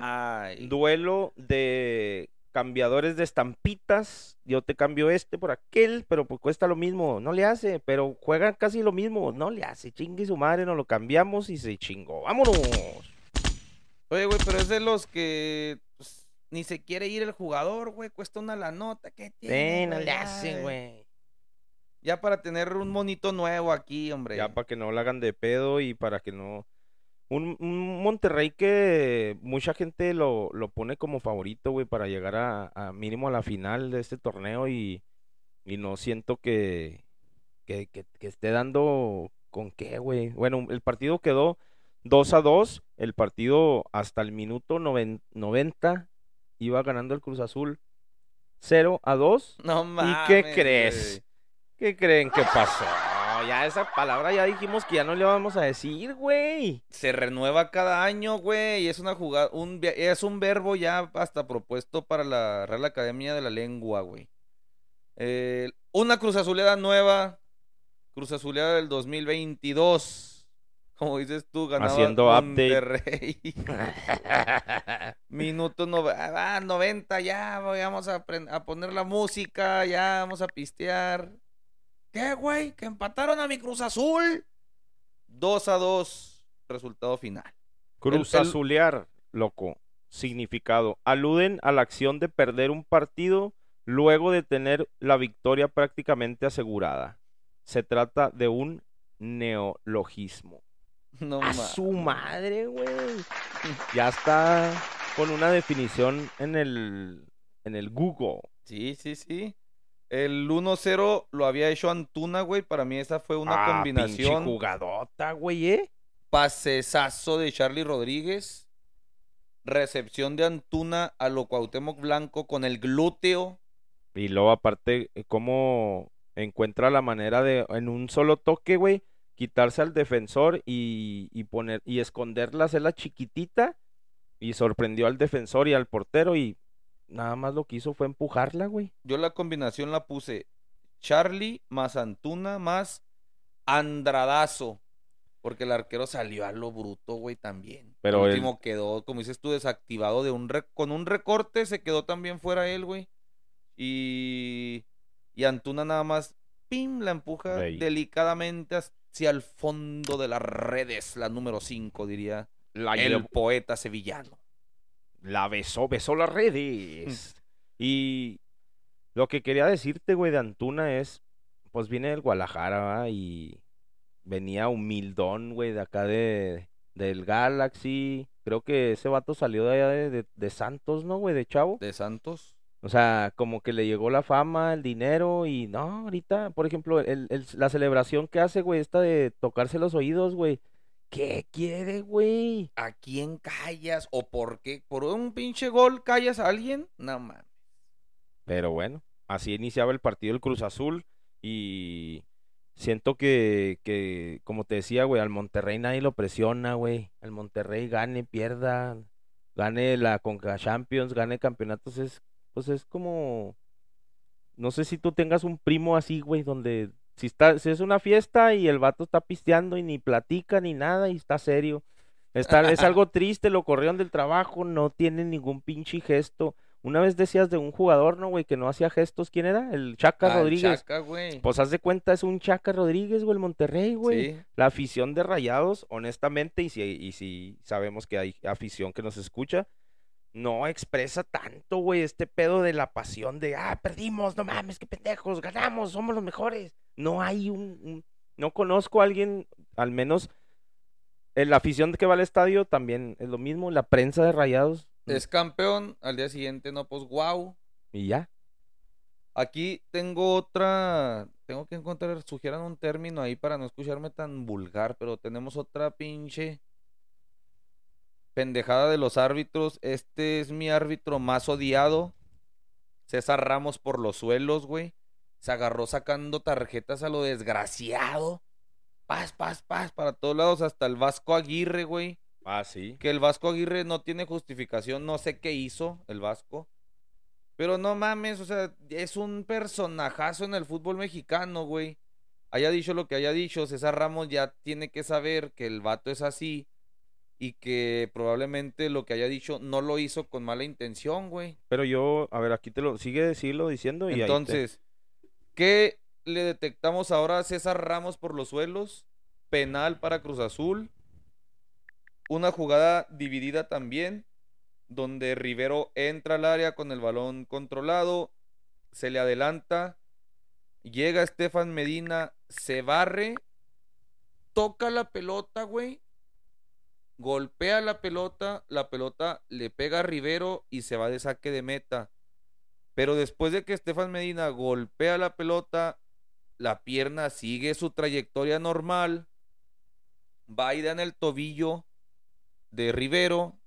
Duelo de cambiadores de estampitas. Yo te cambio este por aquel, pero pues cuesta lo mismo. No le hace, pero juegan casi lo mismo. No le hace. Chingue su madre, nos lo cambiamos y se chingó. ¡Vámonos! Oye, güey, pero es de los que pues, ni se quiere ir el jugador, güey. Cuesta una la nota. ¿Qué tiene? Sí, no le hace, güey. Ya para tener un monito nuevo aquí, hombre. Ya para que no la hagan de pedo y para que no. Un, un Monterrey que mucha gente lo, lo pone como favorito, güey, para llegar a, a mínimo a la final de este torneo y, y no siento que, que, que- que esté dando con qué, güey. Bueno, el partido quedó 2 a 2, el partido hasta el minuto noven- 90 iba ganando el Cruz Azul 0 a 2. No ¿Y mames. qué crees? güey. ¿Qué creen que pasó? Ya esa palabra ya dijimos que ya no le vamos a decir, güey. Se renueva cada año, güey. Es una jugada, un, es un verbo ya hasta propuesto para la Real Academia de la Lengua, güey. Eh, una Cruz Azuleada nueva. Cruz Azuleada del 2022. Como dices tú, ganaba Haciendo update. Monterrey. Minuto no, ah, 90, ya vamos a, a poner la música, ya vamos a pistear. ¿Qué, güey? ¿Que empataron a mi Cruz Azul? 2 a 2, resultado final. Cruz El- el- azulear, loco. Significado. Aluden a la acción de perder un partido luego de tener la victoria prácticamente asegurada. Se trata de un neologismo. No A ma- su madre, güey. Ya está con una definición en el, en el Google. Sí, sí, sí. El 1-0 lo había hecho Antuna, güey. Para mí esa fue una Ah, combinación. jugadota, güey, ¿eh? Pasesazo de Charlie Rodríguez. Recepción de Antuna a lo Cuauhtémoc Blanco con el glúteo. Y luego, aparte, cómo encuentra la manera de, en un solo toque, güey, quitarse al defensor y, y poner, y esconderla, hacerla chiquitita, y sorprendió al defensor y al portero, y nada más lo que hizo fue empujarla, güey. Yo la combinación la puse Charlie más Antuna más Andradazo. Porque el arquero salió a lo bruto, güey, también. Pero el él- último quedó, como dices tú, desactivado de un re- con un recorte, se quedó también fuera él, güey. Y, y Antuna nada más, pim, la empuja delicadamente hacia el fondo de las redes, la número 5, diría La, el poeta sevillano. La besó, besó las redes. y lo que quería decirte, güey, de Antuna es, pues viene del Guadalajara, ¿va? y venía humildón, güey, de acá de del Galaxy. Creo que ese vato salió de allá de, de- de Santos, ¿no, güey? De Chavo. De Santos. O sea, como que le llegó la fama, el dinero y no, ahorita, por ejemplo, el, el- la celebración que hace, güey, esta de tocarse los oídos, güey. ¿Qué quiere, güey? ¿A quién callas? ¿O por qué? ¿Por un pinche gol callas a alguien? No mames. Pero bueno, así iniciaba el partido el Cruz Azul y siento que, que como te decía, güey, al Monterrey nadie lo presiona, güey. Al Monterrey gane, pierda, gane la Conca Champions, gane campeonatos, es, pues es como, no sé si tú tengas un primo así, güey, donde si está, si es una fiesta y el vato está pisteando y ni platica ni nada y está serio. Está, es algo triste, lo corrieron del trabajo, no tiene ningún pinche gesto. Una vez decías de un jugador, ¿no, güey? Que no hacía gestos. ¿Quién era? El Chaca Al Rodríguez. Chaca, güey. Pues haz de cuenta, es un Chaca Rodríguez, güey, el Monterrey, güey. Sí. La afición de Rayados, honestamente, y si, y si sabemos que hay afición que nos escucha, no expresa tanto, güey, este pedo de la pasión de, ah, perdimos, no mames, qué pendejos, ganamos, somos los mejores. No hay un, un- no conozco a alguien, al menos en la afición que va al estadio también es lo mismo, la prensa de Rayados, Es campeón, al día siguiente no, pues wow. y ya. Aquí tengo otra, tengo que encontrar, sugieran un término ahí para no escucharme tan vulgar, pero tenemos otra pinche pendejada de los árbitros. Este es mi árbitro más odiado. César Ramos por los suelos, güey. Se agarró sacando tarjetas a lo desgraciado. Paz, paz, paz, para todos lados, hasta el Vasco Aguirre, güey. Ah, sí. Que el Vasco Aguirre no tiene justificación, no sé qué hizo el Vasco. Pero no mames, o sea, es un personajazo en el fútbol mexicano, güey. Haya dicho lo que haya dicho, César Ramos ya tiene que saber que el vato es así y que probablemente lo que haya dicho no lo hizo con mala intención, güey. Pero yo, a ver, aquí te lo, sigue, síguelo diciendo y ahí te- Entonces, ¿qué le detectamos ahora a César Ramos por los suelos? Penal para Cruz Azul. Una jugada dividida también, donde Rivero entra al área con el balón controlado, se le adelanta, llega Estefan Medina, se barre, toca la pelota, güey, golpea la pelota, la pelota le pega a Rivero y se va de saque de meta. Pero después de que Estefan Medina golpea la pelota, la pierna sigue su trayectoria normal, va en el tobillo de Rivero,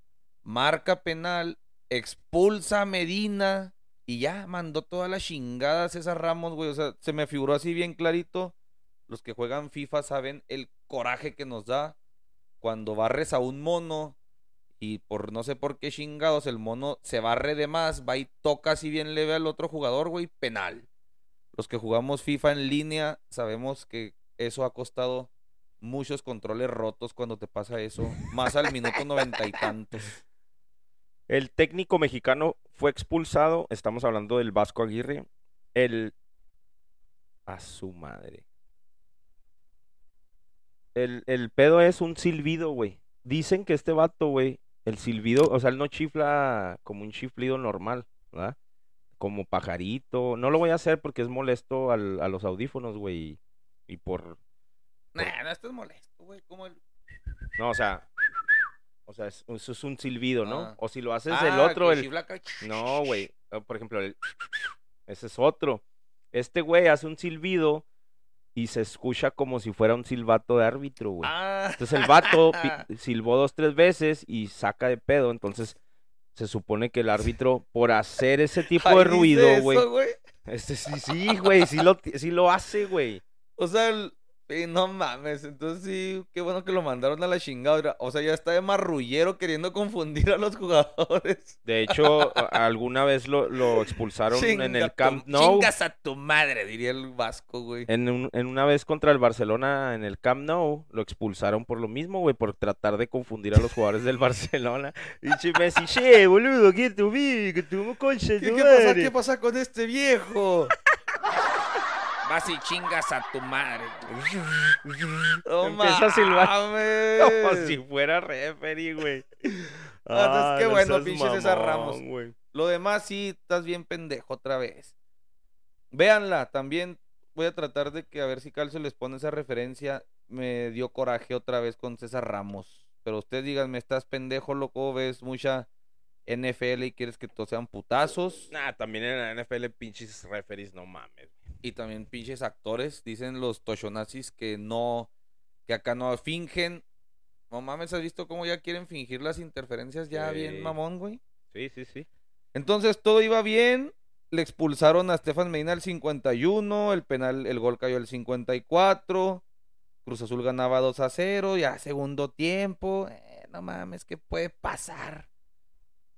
marca penal, expulsa a Medina y ya mandó toda la chingada a César Ramos, güey. O sea, se me figuró así bien clarito. Los que juegan FIFA saben el coraje que nos da cuando barres a un mono y por no sé por qué chingados el mono se barre de más, va y toca así bien leve al otro jugador, güey, penal. Los que jugamos FIFA en línea sabemos que eso ha costado muchos controles rotos cuando te pasa eso, más al minuto noventa y tantos. El técnico mexicano fue expulsado. Estamos hablando del Vasco Aguirre. El. A su madre. El, el pedo es un silbido, güey. Dicen que este vato, güey, el silbido, o sea, él no chifla como un chiflido normal, ¿verdad? Como pajarito. No lo voy a hacer porque es molesto al- a los audífonos, güey. Y, y por. Nah, no estás molesto, güey. Como el... No, o sea. O sea, es- eso es un silbido, ¿no? Ah. O si lo haces Ah, el otro, el. No, güey. Por ejemplo, el... ese es otro. Este güey hace un silbido y se escucha como si fuera un silbato de árbitro, güey. Ah. Entonces el vato silbó dos, tres veces y saca de pedo. Entonces se supone que el árbitro, por hacer ese tipo de ruido, güey. Este sí, sí, güey. Sí lo, sí lo hace, güey. O sea, el- sí, no mames. Entonces sí, qué bueno que lo mandaron a la chingada. O sea, ya está de marrullero queriendo confundir a los jugadores. De hecho, alguna vez lo, lo expulsaron en el tu- Camp Nou. Chingas a tu madre, diría el vasco, güey. En, un- en una vez contra el Barcelona en el Camp Nou, lo expulsaron por lo mismo, güey, por tratar de confundir a los jugadores del Barcelona. Y Messi, che, boludo, ¿qué tu? Que tu concha ¿Qué, tu qué pasa? madre". ¿Qué pasa con este viejo? Vas y chingas a tu madre. No Empieza a silbar. mames. Como si fuera referee, güey. Ah, entonces, qué no bueno, pinche César Ramos. Lo demás sí, estás bien pendejo otra vez. Véanla, también voy a tratar de que a ver si Calcio les pone esa referencia. Me dio coraje otra vez con César Ramos. Pero ustedes díganme, estás pendejo, loco, ves mucha NFL y quieres que todos sean putazos. Nah, también en la NFL pinches referees, no mames. Y también pinches actores, dicen los toshonazis que no, que acá no fingen. No mames, ¿has visto cómo ya quieren fingir las interferencias ya Sí. bien mamón, güey? Sí, sí, sí. Entonces todo iba bien. Le expulsaron a Stefan Medina al 51. El penal, el gol cayó al 54. Cruz Azul ganaba 2 a 0. Ya segundo tiempo. Eh, no mames, ¿qué puede pasar?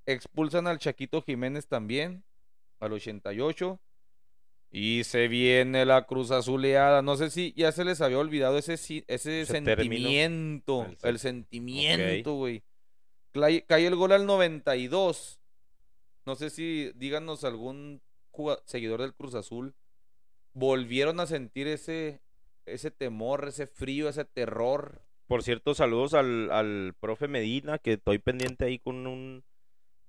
Expulsan al Chaquito Jiménez también. Al 88. Y se viene la Cruz Azuleada. No sé si ya se les había olvidado ese, sentimiento. El El, sen- sentimiento, güey. Clay- Cae el gol al 92. No sé si díganos algún seguidor del Cruz Azul. Volvieron a sentir ese, ese temor, ese frío, ese terror. Por cierto, saludos al, al profe Medina, que estoy pendiente ahí con un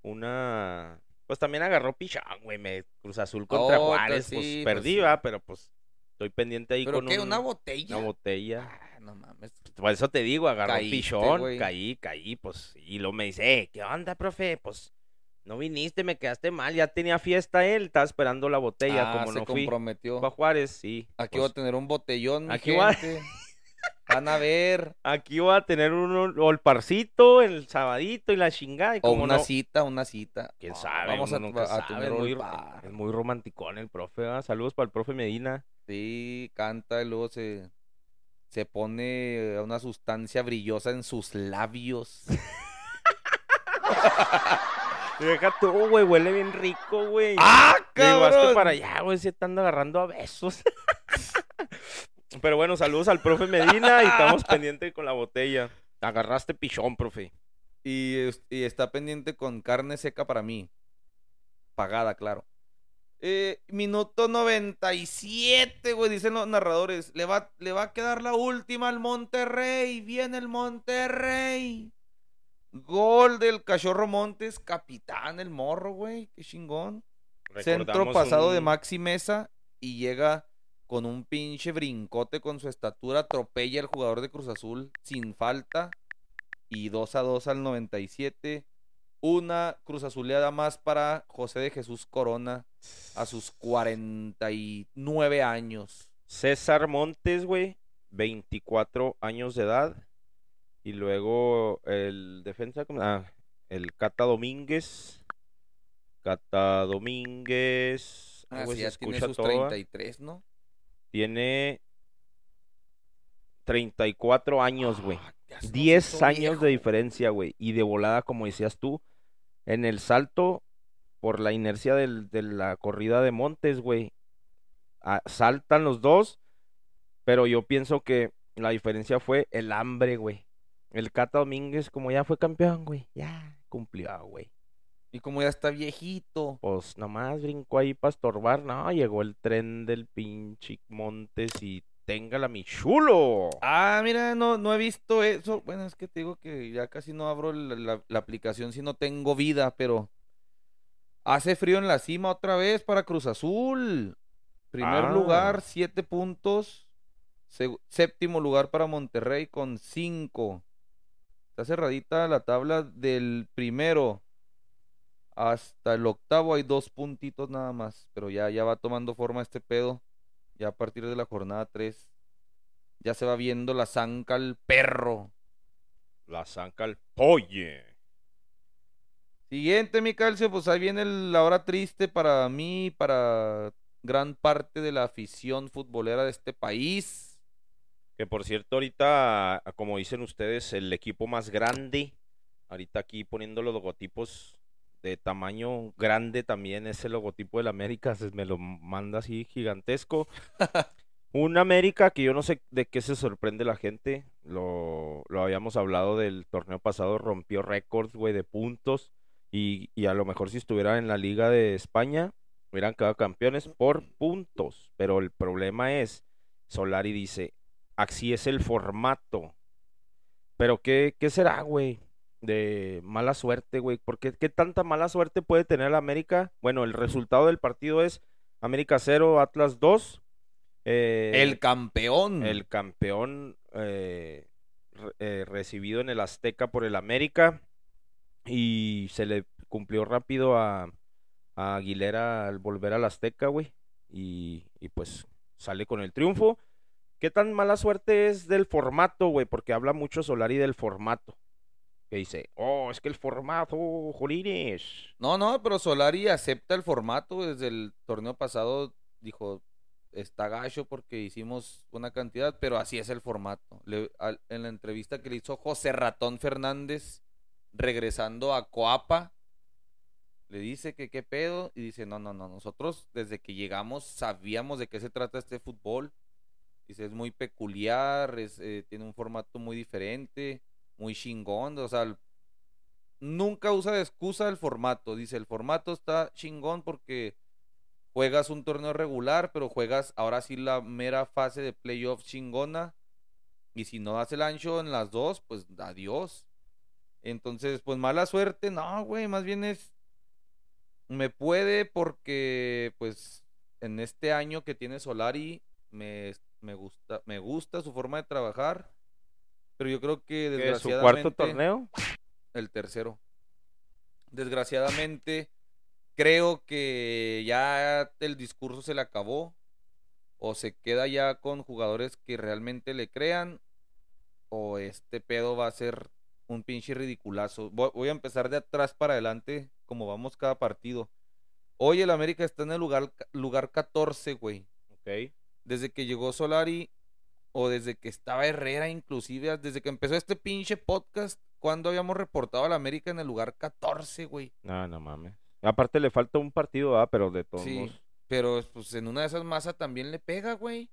una pues también agarró pichón, güey, me Cruz Azul contra Juárez, sí, pues pues perdí. ¿va? pero pues estoy pendiente ahí ¿Pero con qué? un- ¿Una botella? una botella. Ah, no mames. Por eso te digo, agarró Caíste, pichón, caí, caí, pues, y luego me dice, "Eh, ¿qué onda, profe? Pues, no viniste, me quedaste mal, ya tenía fiesta él, estaba esperando la botella, Ah, como se no fui. comprometió. Fue a Juárez, sí. Aquí pues, voy a tener un botellón, mi aquí va-. Van a ver. aquí voy a tener un olparcito, el sabadito y la chingada. Y O como una no, cita, una cita. quién Ah, sabe, Vamos a, nunca a sabe, tener es muy, es muy romanticón el profe. Saludos para el profe Medina. Sí, canta y luego se, se pone una sustancia brillosa en sus labios. Deja tú, güey, huele bien rico, güey. ¡Ah, cabrón! para allá, güey, se te anda agarrando a besos. Pero bueno, saludos al profe Medina y estamos pendientes con la botella. Agarraste pichón, profe. Y, y está pendiente con carne seca para mí. Pagada, claro. Eh, minuto 97, güey, dicen los narradores. Le va, le va a quedar la última al Monterrey. Viene el Monterrey. Gol del Cachorro Montes, capitán el morro, güey. Qué chingón. Centro pasado de Maxi Mesa y llega con un pinche brincote con su estatura, atropella al jugador de Cruz Azul sin falta y 2 a 2 al 97. Una Cruz Azuleada más para José de Jesús Corona a sus 49 años. César Montes, güey, 24 años de edad. Y luego el defensa. Ah, el Cata Domínguez. Cata Domínguez. Ah, se ya tiene escucha sus todo, ¿va? 33, ¿no? Tiene 34 años, güey. Ah, ya se nos 10 hizo años de diferencia, güey. Y de volada, como decías tú, en el salto, por la inercia del- de la corrida de Montes, güey. ah, saltan los dos, pero yo pienso que La diferencia fue el hambre, güey. El Cata Domínguez, como ya fue campeón, güey, ya cumplió, güey. Y como ya está viejito. Pues nomás brincó ahí para estorbar. No, llegó el tren del pinche Montes y téngala mi chulo. Ah, mira, no, no he visto eso. Bueno, es que te digo que ya casi no abro la, la- la aplicación si no tengo vida, pero hace frío en la cima otra vez para Cruz Azul. Primer Ah. lugar, siete puntos. Séptimo lugar para Monterrey con cinco. Está cerradita la tabla del primero hasta el octavo. Hay dos puntitos nada más, pero ya, ya va tomando forma este pedo. Ya a partir de la jornada 3 ya se va viendo la zanca al perro. La zanca al polle. Siguiente, mi calcio, pues ahí viene el- la hora triste para mí, para gran parte de la afición futbolera de este país. Que por cierto, ahorita, como dicen ustedes, el equipo más grande, ahorita aquí poniendo los logotipos de tamaño grande también, ese logotipo del América, se me lo manda así gigantesco. Un América que yo no sé de qué se sorprende la gente, lo, lo habíamos hablado del torneo pasado, rompió récords, güey, de puntos, y, y a lo mejor si estuviera en la Liga de España, hubieran quedado campeones por puntos, pero el problema es, Solari dice, así es el formato. Pero ¿qué, qué será, güey? De mala suerte, güey. ¿Por qué, tanta mala suerte puede tener el América? Bueno, el resultado del partido es América 0, Atlas 2. eh, el campeón. el campeón eh, eh, recibido en el Azteca por el América. Y se le cumplió rápido a, a Aguilera al volver al Azteca, güey. Y, y pues sale con el triunfo. ¿Qué tan mala suerte es del formato, güey? Porque habla mucho Solari del formato. Que dice, oh, es que el formato, jolines. No, no, pero Solari acepta el formato. Desde el torneo pasado dijo, está gacho porque hicimos una cantidad, pero así es el formato. En la entrevista que le hizo José Ratón Fernández, regresando a Coapa, le dice que qué pedo y dice, no, no, no, nosotros desde que llegamos sabíamos de qué se trata este fútbol. Dice, es muy peculiar, eh, tiene un formato muy diferente, muy chingón, o sea, nunca usa de excusa el formato. Dice, el formato está chingón porque juegas un torneo regular, pero juegas ahora sí la mera fase de playoff chingona. Y si no das el ancho en las dos, pues adiós. Entonces, pues mala suerte, no, güey, más bien es... Me puede porque, pues, en este año que tiene Solari, me, me gusta, me gusta su forma de trabajar. Pero yo creo que ¿Qué, ¿Su desgraciadamente... cuarto torneo? El tercero. Desgraciadamente, creo que ya el discurso se le acabó. O se queda ya con jugadores que realmente le crean. O este pedo va a ser un pinche ridiculazo. Voy, voy a empezar de atrás para adelante, como vamos cada partido. Hoy el América está en el lugar, lugar 14, güey Ok. desde que llegó Solari o desde que estaba Herrera inclusive, desde que empezó este pinche podcast, cuando habíamos reportado al América en el lugar 14, güey. No, no mames. Aparte le falta un partido, ah, pero de todos Sí, modos. pero pues en una de esas masas también le pega, güey.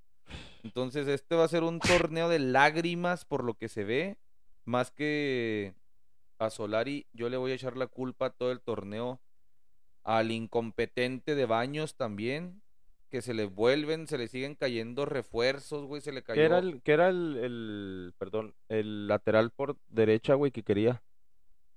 Entonces este va a ser un torneo de lágrimas por lo que se ve, más que a Solari, yo le voy a echar la culpa todo el torneo al incompetente de Baños también, que se le vuelven, se le siguen cayendo refuerzos, güey, se le cayó ¿Qué era el, qué era el, el- perdón, el lateral por derecha, güey, que quería?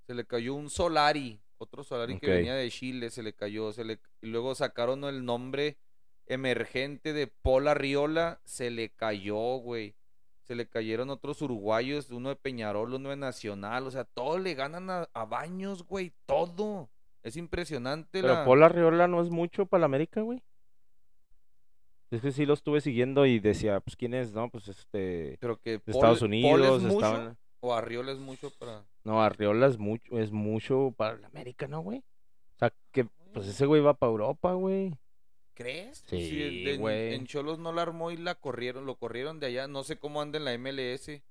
se le cayó un Solari, otro Solari que venía de Chile, se le cayó, se le y luego sacaron el nombre emergente de Paul Arriola, se le cayó, güey. Se le cayeron otros uruguayos, uno de Peñarol, uno de Nacional, o sea, todos le ganan a, a Baños, güey, todo. Es impresionante Pero la... Paul Arriola no es mucho para la América, güey. Es que sí lo estuve siguiendo y decía, pues quién es, no, pues este Pero que Paul- Estados Paul Unidos, es mucho, estaban o Arriola es mucho para... No, Arriola es mucho, es mucho para la América, ¿no, güey? O sea, que pues ese güey va para Europa, güey. ¿Crees? Sí, de- en- güey. En Cholos no la armó y la corrieron, lo corrieron de allá. No sé cómo anda en la MLS, Pues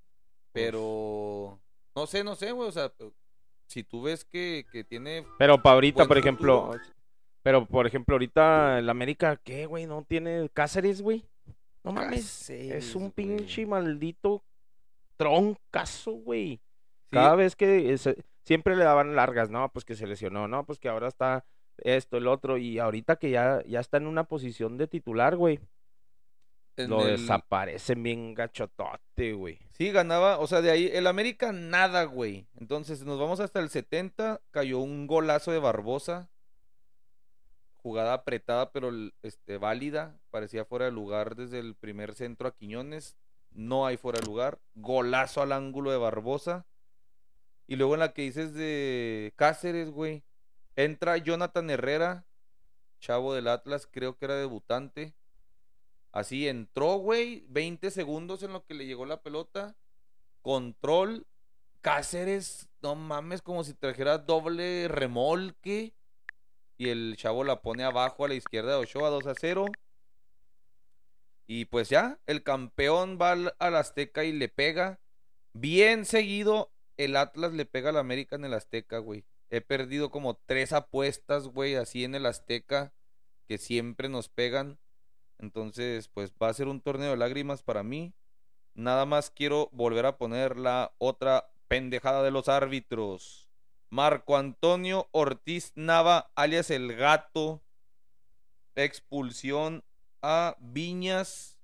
pero no sé, no sé, güey. O sea, si tú ves que, que tiene. Pero para ahorita, por ejemplo, futuro. Pero por ejemplo, ahorita el América, ¿qué, güey? No tiene Cáceres, güey. No mames, Cáceres, es un güey. pinche maldito troncazo, güey. Sí, Cada vez que se- siempre le daban largas, no, pues que se lesionó, no, pues que ahora está esto, el otro, y ahorita que ya, ya está en una posición de titular, güey, lo el- desaparecen bien gachotote, güey. Sí, ganaba, o sea, de ahí, el América nada, güey. Entonces, nos vamos hasta el 70, cayó un golazo de Barbosa. Jugada apretada, pero este, válida. Parecía fuera de lugar desde el primer centro a Quiñones. No hay fuera de lugar. Golazo al ángulo de Barbosa. Y luego en la que dices de Cáceres, güey. Entra Jonathan Herrera, chavo del Atlas, creo que era debutante. Así entró, güey, 20 segundos en lo que le llegó la pelota. Control. Cáceres, no mames, como si trajera doble remolque. Y el chavo la pone abajo a la izquierda de Ochoa, 2 a 0. Y pues ya, el campeón va al, al Azteca y le pega. Bien seguido, el Atlas le pega al América en el Azteca, güey. He perdido como tres apuestas, güey, así en el Azteca, que siempre nos pegan. Entonces, pues va a ser un torneo de lágrimas para mí. Nada más quiero volver a poner la otra pendejada de los árbitros. Marco Antonio Ortiz Nava, alias el gato. Expulsión a Viñas.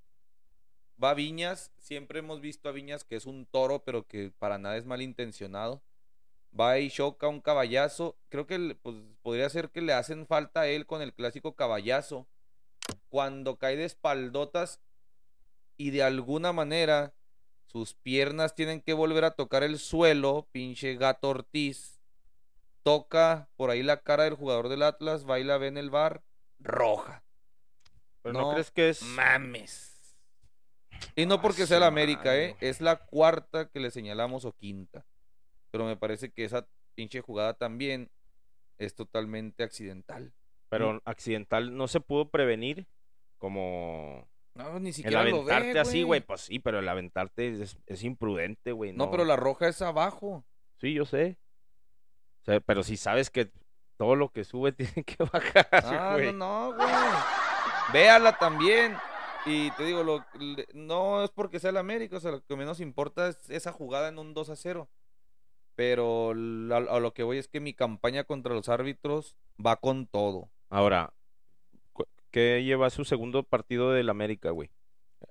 Va Viñas. Siempre hemos visto a Viñas que es un toro, pero que para nada es malintencionado. Va y choca un caballazo. Creo que pues, podría ser que le hacen falta a él con el clásico caballazo cuando cae de espaldotas y de alguna manera sus piernas tienen que volver a tocar el suelo, pinche gato Ortiz, toca por ahí la cara del jugador del Atlas, va y la ve en el bar, roja. Pero no, No crees que es... Mames. Y no porque sea la América, ¿eh? Es la cuarta que le señalamos o quinta. Pero me parece que esa pinche jugada también es totalmente accidental. Pero accidental no se pudo prevenir como No, ni el siquiera lo ve, aventarte así, güey. Pues sí, pero el aventarte es, es imprudente, güey. No, pero la roja es abajo. Sí, yo sé. Sea, pero si sabes que todo lo que sube tiene que bajar, Ah, güey. no, no, güey. Véala también. Y te digo, lo, no es porque sea el América, o sea, lo que menos importa es esa jugada en un 2 a 0. Pero a, lo que voy es que mi campaña contra los árbitros va con todo. Ahora, ¿qué lleva su segundo partido del América, güey?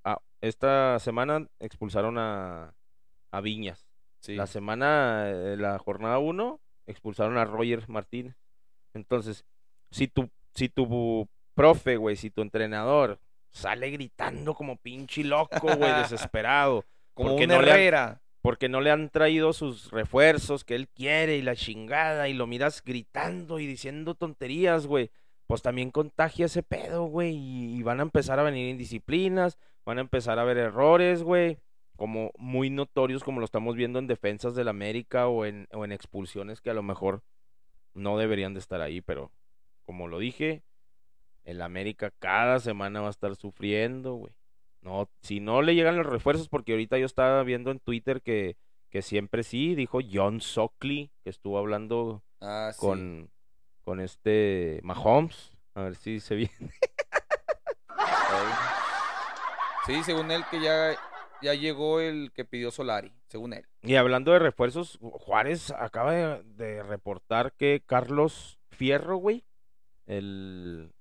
Ah, esta semana expulsaron a, a Viñas. Sí. La semana, eh, la jornada 1, expulsaron a Roger Martínez. Entonces, si tu, si tu profe, güey, si tu entrenador sale gritando como pinche loco, güey, desesperado, Como porque un no le han- Herrera. porque no le han traído sus refuerzos que él quiere y la chingada y lo miras gritando y diciendo tonterías, güey. Pues también contagia ese pedo, güey, y, y van a empezar a venir indisciplinas, van a empezar a haber errores, güey, como muy notorios como lo estamos viendo en defensas del América o en, o en expulsiones que a lo mejor no deberían de estar ahí, pero como lo dije, el América cada semana va a estar sufriendo, güey. No, si no le llegan los refuerzos, porque ahorita yo estaba viendo en Twitter que, que siempre sí, dijo John Sockley, que estuvo hablando Ah, sí. con, con este Mahomes. A ver si se viene. Sí, según él que ya, ya llegó el que pidió Solari, según él. Y hablando de refuerzos, Juárez acaba de, reportar que Carlos Fierro, güey, el,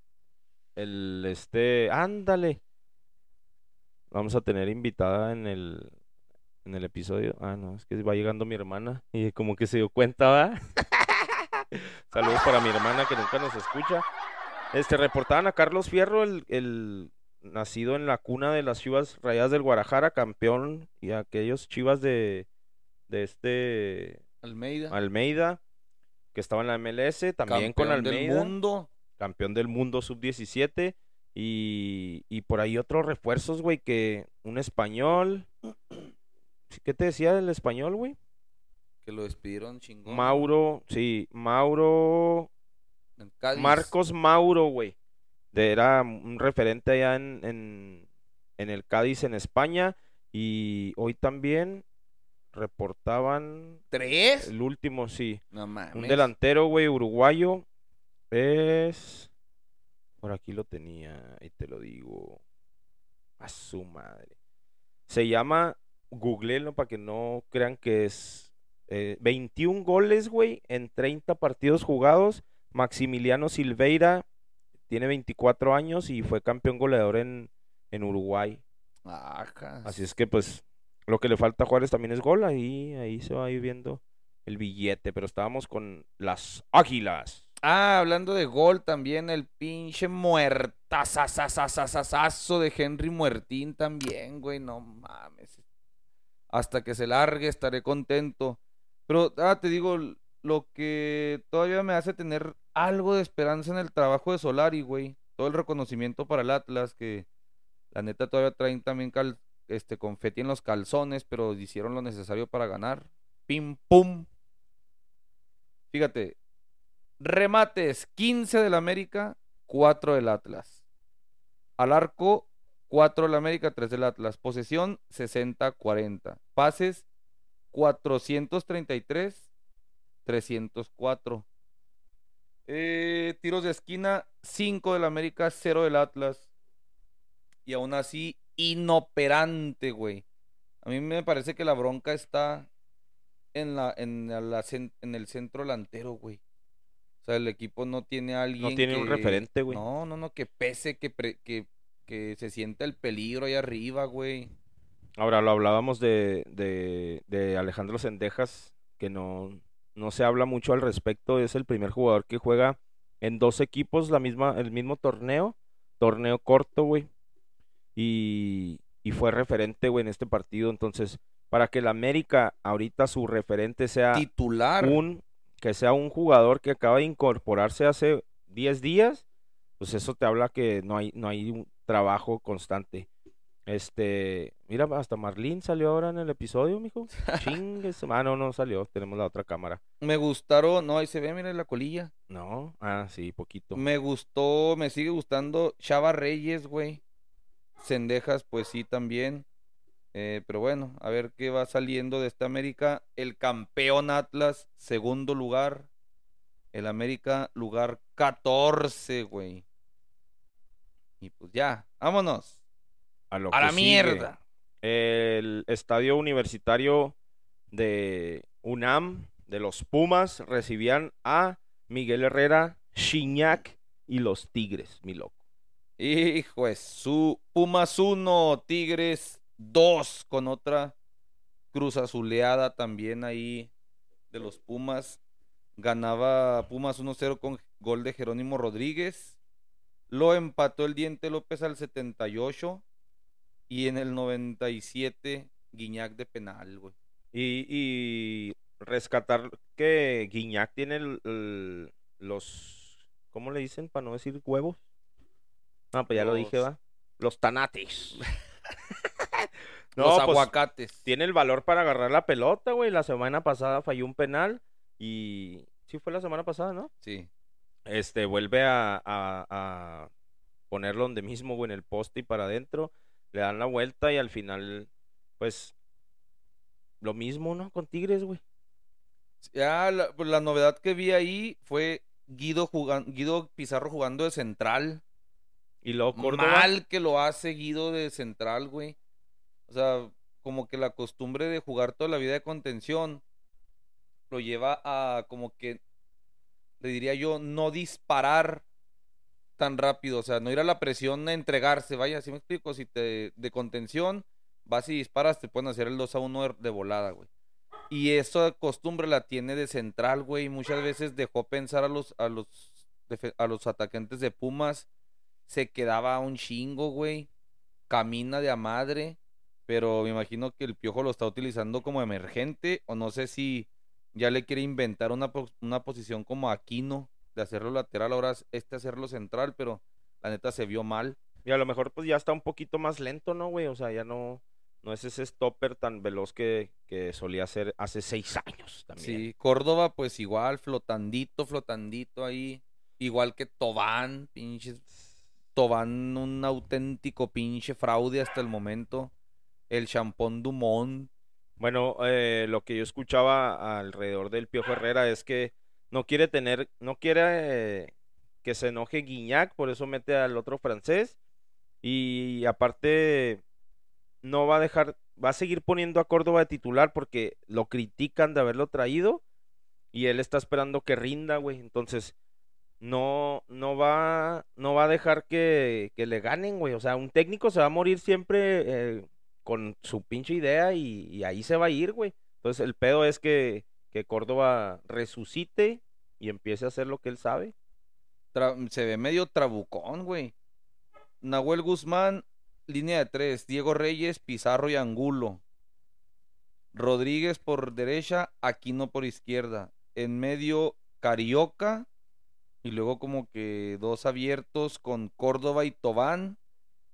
el, este, ándale. Vamos a tener invitada en el, en el episodio. Ah, no, es que va llegando mi hermana y como que se dio cuenta, ¿va? Saludos para mi hermana que nunca nos escucha. Este, reportaban a Carlos Fierro, el, el nacido en la cuna de las Chivas Rayadas del Guadalajara, campeón, y aquellos Chivas de, de este Almeida. Almeida, que estaba en la MLS, también con campeón del Almeida, mundo. campeón del mundo sub-17, y, y por ahí otros refuerzos, güey, que un español, ¿qué te decía del español, güey? Que lo despidieron chingón. Mauro, sí, Mauro. Marcos Mauro, güey. De- Era un referente allá en, en, en el Cádiz, en España. Y hoy también reportaban ¿Tres? el último, sí. No mames. Un delantero, güey, uruguayo. Es. Por aquí lo tenía, y te lo digo. A su madre. Se llama, googleenlo para que no crean que es eh, 21 goles, güey, en 30 partidos jugados. Maximiliano Silveira tiene 24 años y fue campeón goleador en, en Uruguay. Ajá. Así es que, pues, lo que le falta a Juárez también es gol. Ahí, ahí se va a ir viendo el billete. Pero estábamos con las águilas. Ah, hablando de gol también, el pinche muertazazazazazazo de Henry Muertín también, güey, no mames. Hasta que se largue estaré contento. Pero, ah, te digo, lo que todavía me hace tener algo de esperanza en el trabajo de Solari, güey. Todo el reconocimiento para el Atlas, que la neta todavía traen también cal- este confeti en los calzones, pero hicieron lo necesario para ganar. Pim, pum. Fíjate, Remates 15 del América, 4 del Atlas. Al arco 4 del América, 3 del Atlas. Posesión 60-40. Pases 433, 304. Eh, tiros de esquina 5 del América, 0 del Atlas. Y aún así, inoperante, güey. A mí me parece que la bronca está en, la, en, la cen- en el centro delantero, güey. O sea, el equipo no tiene a alguien tiene un referente, güey. No, no, no, que pese, que, pre- que, que se sienta el peligro ahí arriba, güey. Ahora lo hablábamos de, de, de Alejandro Sendejas, que no, no se habla mucho al respecto. Es el primer jugador que juega en dos equipos la misma, el mismo torneo, torneo corto, güey. Y, y fue referente, güey, en este partido. Entonces, para que el América ahorita su referente sea Titular. un, que sea un jugador que acaba de incorporarse hace 10 días, pues eso te habla que no hay, no hay un trabajo constante. Este, mira, hasta Marlene salió ahora en el episodio, mijo. Chingues. Ah, no, no salió. Tenemos la otra cámara. Me gustaron, no, ahí se ve, mira la colilla. No, ah, sí, poquito. Me gustó, me sigue gustando Chava Reyes, güey. Cendejas, pues sí, también. Eh, pero bueno, a ver qué va saliendo de esta América. El campeón Atlas, segundo lugar. El América, lugar 14, güey. Y pues ya, vámonos. A, lo A la sigue. mierda. El estadio universitario de UNAM, de los Pumas, recibían a Miguel Herrera, Chiñac y los Tigres, mi loco. Hijo de su Pumas 1, Tigres 2 con otra cruz azuleada también ahí de los Pumas. Ganaba Pumas 1-0 con gol de Jerónimo Rodríguez. Lo empató el Diente López al 78 y en el 97 Guiñac de penal, güey. Y, y rescatar que Guiñac tiene el- el- los, ¿cómo le dicen para no decir huevos? No, pues ya lo dije, va. Los tanates. Los pues, aguacates. tiene el valor para agarrar la pelota, güey. La semana pasada falló un penal y sí fue la semana pasada, ¿no? Sí. Este vuelve a, a- a ponerlo donde mismo, güey, en el poste y para adentro. Le dan la vuelta y al final, pues, lo mismo, ¿no? Con Tigres, güey. Ya la, pues, la novedad que vi ahí fue Guido jugando, Guido Pizarro jugando de central. Y luego Córdoba. Mal que lo ha seguido de central, güey. O sea, como que la costumbre de jugar toda la vida de contención lo lleva a como que, le diría yo, no disparar tan rápido. O sea, no ir a la presión a entregarse. Vaya, así me explico. Si te de contención vas y disparas, te pueden hacer el 2 a 1 de, volada, güey. Y esa costumbre la tiene de central, güey. Muchas veces dejó pensar a los, a los, a los atacantes de Pumas se quedaba un chingo, güey. Camina de a madre. Pero me imagino que el piojo lo está utilizando como emergente. O no sé si ya le quiere inventar una, una posición como Aquino. De hacerlo lateral. Ahora es este hacerlo central. Pero la neta se vio mal. Y a lo mejor, pues ya está un poquito más lento, ¿no, güey? O sea, ya no, no es ese stopper tan veloz que, que solía ser hace seis años también. Sí, Córdoba, pues igual, flotandito, flotandito ahí. Igual que Tobán, pinches. Tobán, un auténtico pinche fraude hasta el momento. El champón Dumont. Bueno, eh, lo que yo escuchaba alrededor del Piojo Herrera es que no quiere tener, no quiere que se enoje Guiñac, por eso mete al otro francés Y aparte, no va a dejar, va a seguir poniendo a Córdoba de titular porque lo critican de haberlo traído y él está esperando que rinda, güey. Entonces, no, no va, no va a dejar que, que le ganen, güey. O sea, un técnico se va a morir siempre eh, con su pinche idea y, y ahí se va a ir, güey. Entonces, el pedo es que, que Córdoba resucite y empiece a hacer lo que él sabe. Tra- se ve medio trabucón, güey. Nahuel Guzmán, línea de tres. Diego Reyes, Pizarro y Angulo. Rodríguez por derecha, Aquino por izquierda. En medio, Carioca. Y luego como que dos abiertos con Córdoba y Tobán.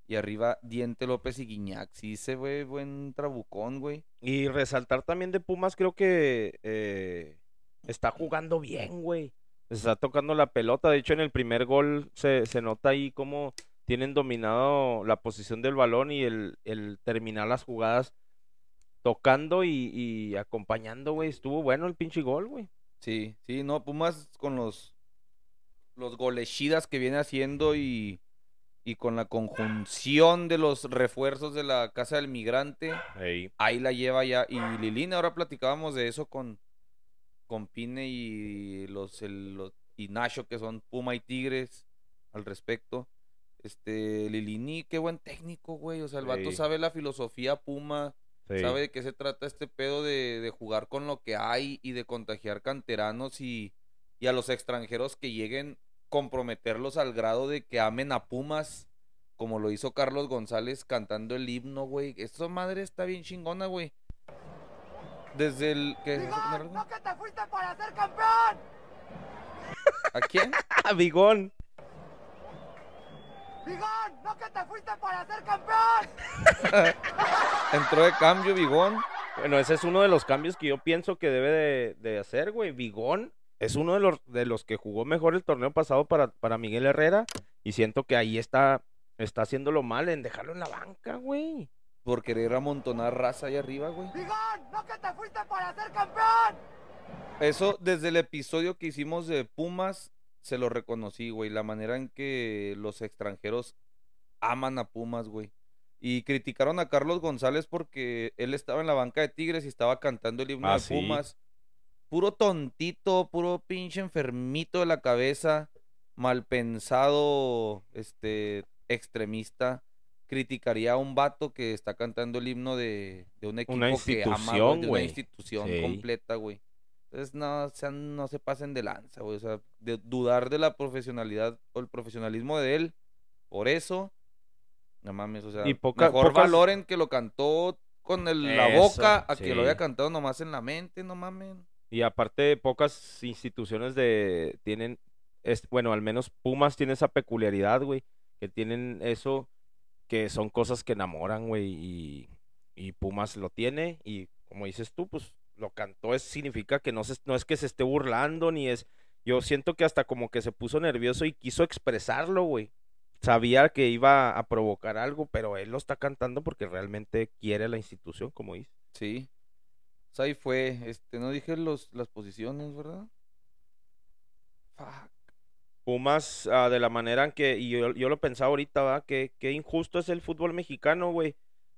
Y arriba, Diente López y Guiñac. Sí, se ve buen trabucón, güey. Y resaltar también de Pumas, creo que eh, está jugando bien, güey. Está tocando la pelota. De hecho, en el primer gol se, se nota ahí cómo tienen dominado la posición del balón y el, el terminar las jugadas tocando y, y acompañando, güey. Estuvo bueno el pinche gol, güey. Sí, sí, no, Pumas con los los golechidas que viene haciendo y, y con la conjunción de los refuerzos de la Casa del Migrante, ahí la lleva ya. Y Lilina, ahora platicábamos de eso con, con Pine y los, el- los- y Nacho, que son Puma y Tigres, al respecto. Este, Lilini, qué buen técnico, güey. O sea, el vato Sí. sabe la filosofía Puma, Sí. sabe de qué se trata este pedo de, de jugar con lo que hay y de contagiar canteranos y, y a los extranjeros que lleguen comprometerlos al grado de que amen a Pumas, como lo hizo Carlos González cantando el himno, güey. Esa madre está bien chingona, güey. Desde el... ¿qué? ¿Vas a algo? ¡No que te fuiste para ser campeón! ¿A quién? ¡Ah, Bigón! ¡Bigón! ¡No que te fuiste para ser campeón! Entró de cambio, Bigón. Bueno, ese es uno de los cambios que yo pienso que debe de, de hacer, güey. Bigón es uno de los, de los que jugó mejor el torneo pasado para, para Miguel Herrera. Y siento que ahí está, está haciéndolo mal en dejarlo en la banca, güey. Por querer amontonar raza ahí arriba, güey. ¡Bigón! ¡No que te fuiste para ser campeón! Eso desde el episodio que hicimos de Pumas se lo reconocí, güey. La manera en que los extranjeros aman a Pumas, güey. Y criticaron a Carlos González porque él estaba en la banca de Tigres y estaba cantando el himno Ah, de sí. Pumas. Puro tontito, puro pinche enfermito de la cabeza, mal pensado, este, extremista. Criticaría a un vato que está cantando el himno de, de un equipo que ama, de una institución Sí. completa, güey. Entonces, no, sean- no se pasen de lanza, güey. O sea, de dudar de la profesionalidad o el profesionalismo de él. Por eso, no mames, o sea, Y poca- mejor pocas- valoren que lo cantó con el- la boca a que sí. lo haya cantado nomás en la mente, no mames. Y aparte, pocas instituciones de tienen, es, bueno, al menos Pumas tiene esa peculiaridad, güey, que tienen eso, que son cosas que enamoran, güey, y, Pumas lo tiene, y como dices tú, pues lo cantó, es, significa que no, se, no es que se esté burlando, ni es, yo siento que hasta como que se puso nervioso y quiso expresarlo, güey. Sabía que iba a provocar algo, pero él lo está cantando porque realmente quiere la institución, como dice. Sí. O sea, ahí fue, este, no dije los, las posiciones, ¿verdad? Fuck. Pumas, ah, de la manera en que, y yo, yo lo pensaba ahorita, ¿va? Que, qué injusto es el fútbol mexicano, güey.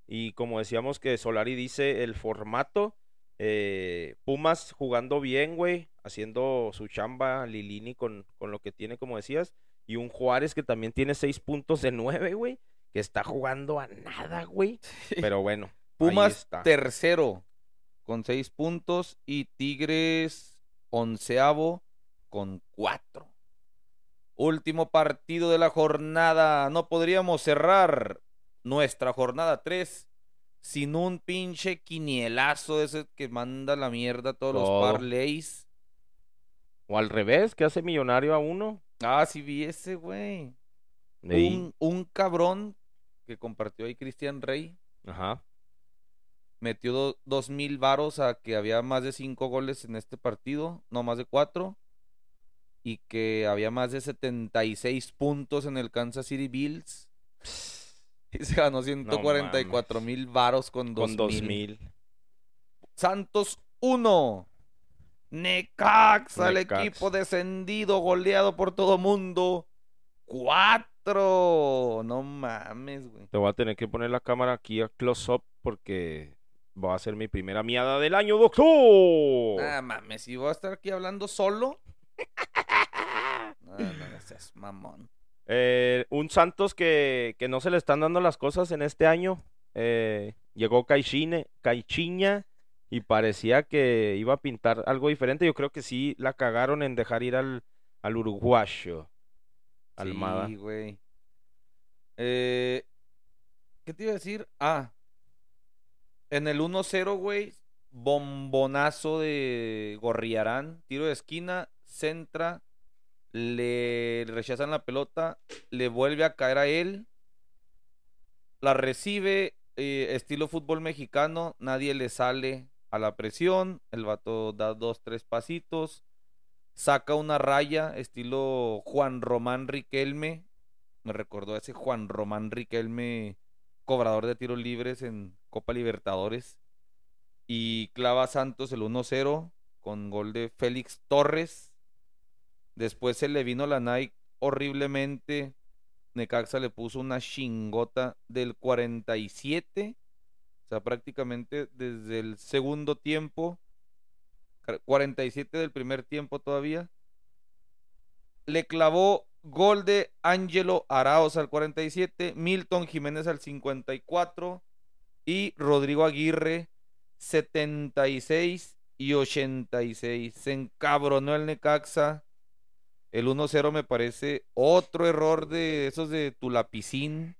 Y como decíamos que Solari dice, el formato, eh, Pumas jugando bien, güey, haciendo su chamba, Lilini con, con lo que tiene, como decías, y un Juárez que también tiene seis puntos de nueve, güey, que está jugando a nada, güey. Pero bueno, ahí Pumas está. tercero con seis puntos y Tigres onceavo con cuatro. Último partido de la jornada. No podríamos cerrar nuestra jornada 3 sin un pinche quinielazo de ese que manda la mierda a todos Todo. los parlays. O al revés, que hace millonario a uno. Ah, sí vi ese, güey. Ey, Un, un cabrón que compartió ahí Cristian Rey. Ajá. metió do- dos mil varos a que había más de cinco goles en este partido, no más de cuatro, y que había más de 76 puntos en el Kansas City Bills. Y se ganó 144 mil varos con dos Con dos mil. mil. Santos 1. Necaxa, el equipo descendido, goleado por todo mundo. 4. No mames, güey. Te voy a tener que poner la cámara aquí a close up porque va a ser mi primera miada del año, doctor. Ah, mames, si voy a estar aquí hablando solo. No, no seas mamón. Eh, un Santos que, que no se le están dando las cosas en este año. Eh, llegó Caixine, Caichiña y parecía que iba a pintar algo diferente. Yo creo que sí la cagaron en dejar ir al, al uruguayo. Almada. Sí, güey. Eh, ¿Qué te iba a decir? Ah, en el 1-0, güey, bombonazo de Gorriarán, tiro de esquina, centra, le rechazan la pelota, le vuelve a caer a él, la recibe, eh, estilo fútbol mexicano, nadie le sale a la presión, el vato da dos, tres pasitos, saca una raya, estilo Juan Román Riquelme, me recordó a ese Juan Román Riquelme, cobrador de tiros libres en Copa Libertadores, y clava Santos el 1-0 con gol de Félix Torres. Después se le vino la Nike horriblemente. Necaxa le puso una chingota del 47. O sea, prácticamente desde el segundo tiempo. ca- 47 del primer tiempo todavía. Le clavó gol de Ángelo Araos al 47. Milton Jiménez al 54. Y Rodrigo Aguirre 76 y 86. Se encabronó el Necaxa. El 1-0 me parece otro error de esos de Tulapicín.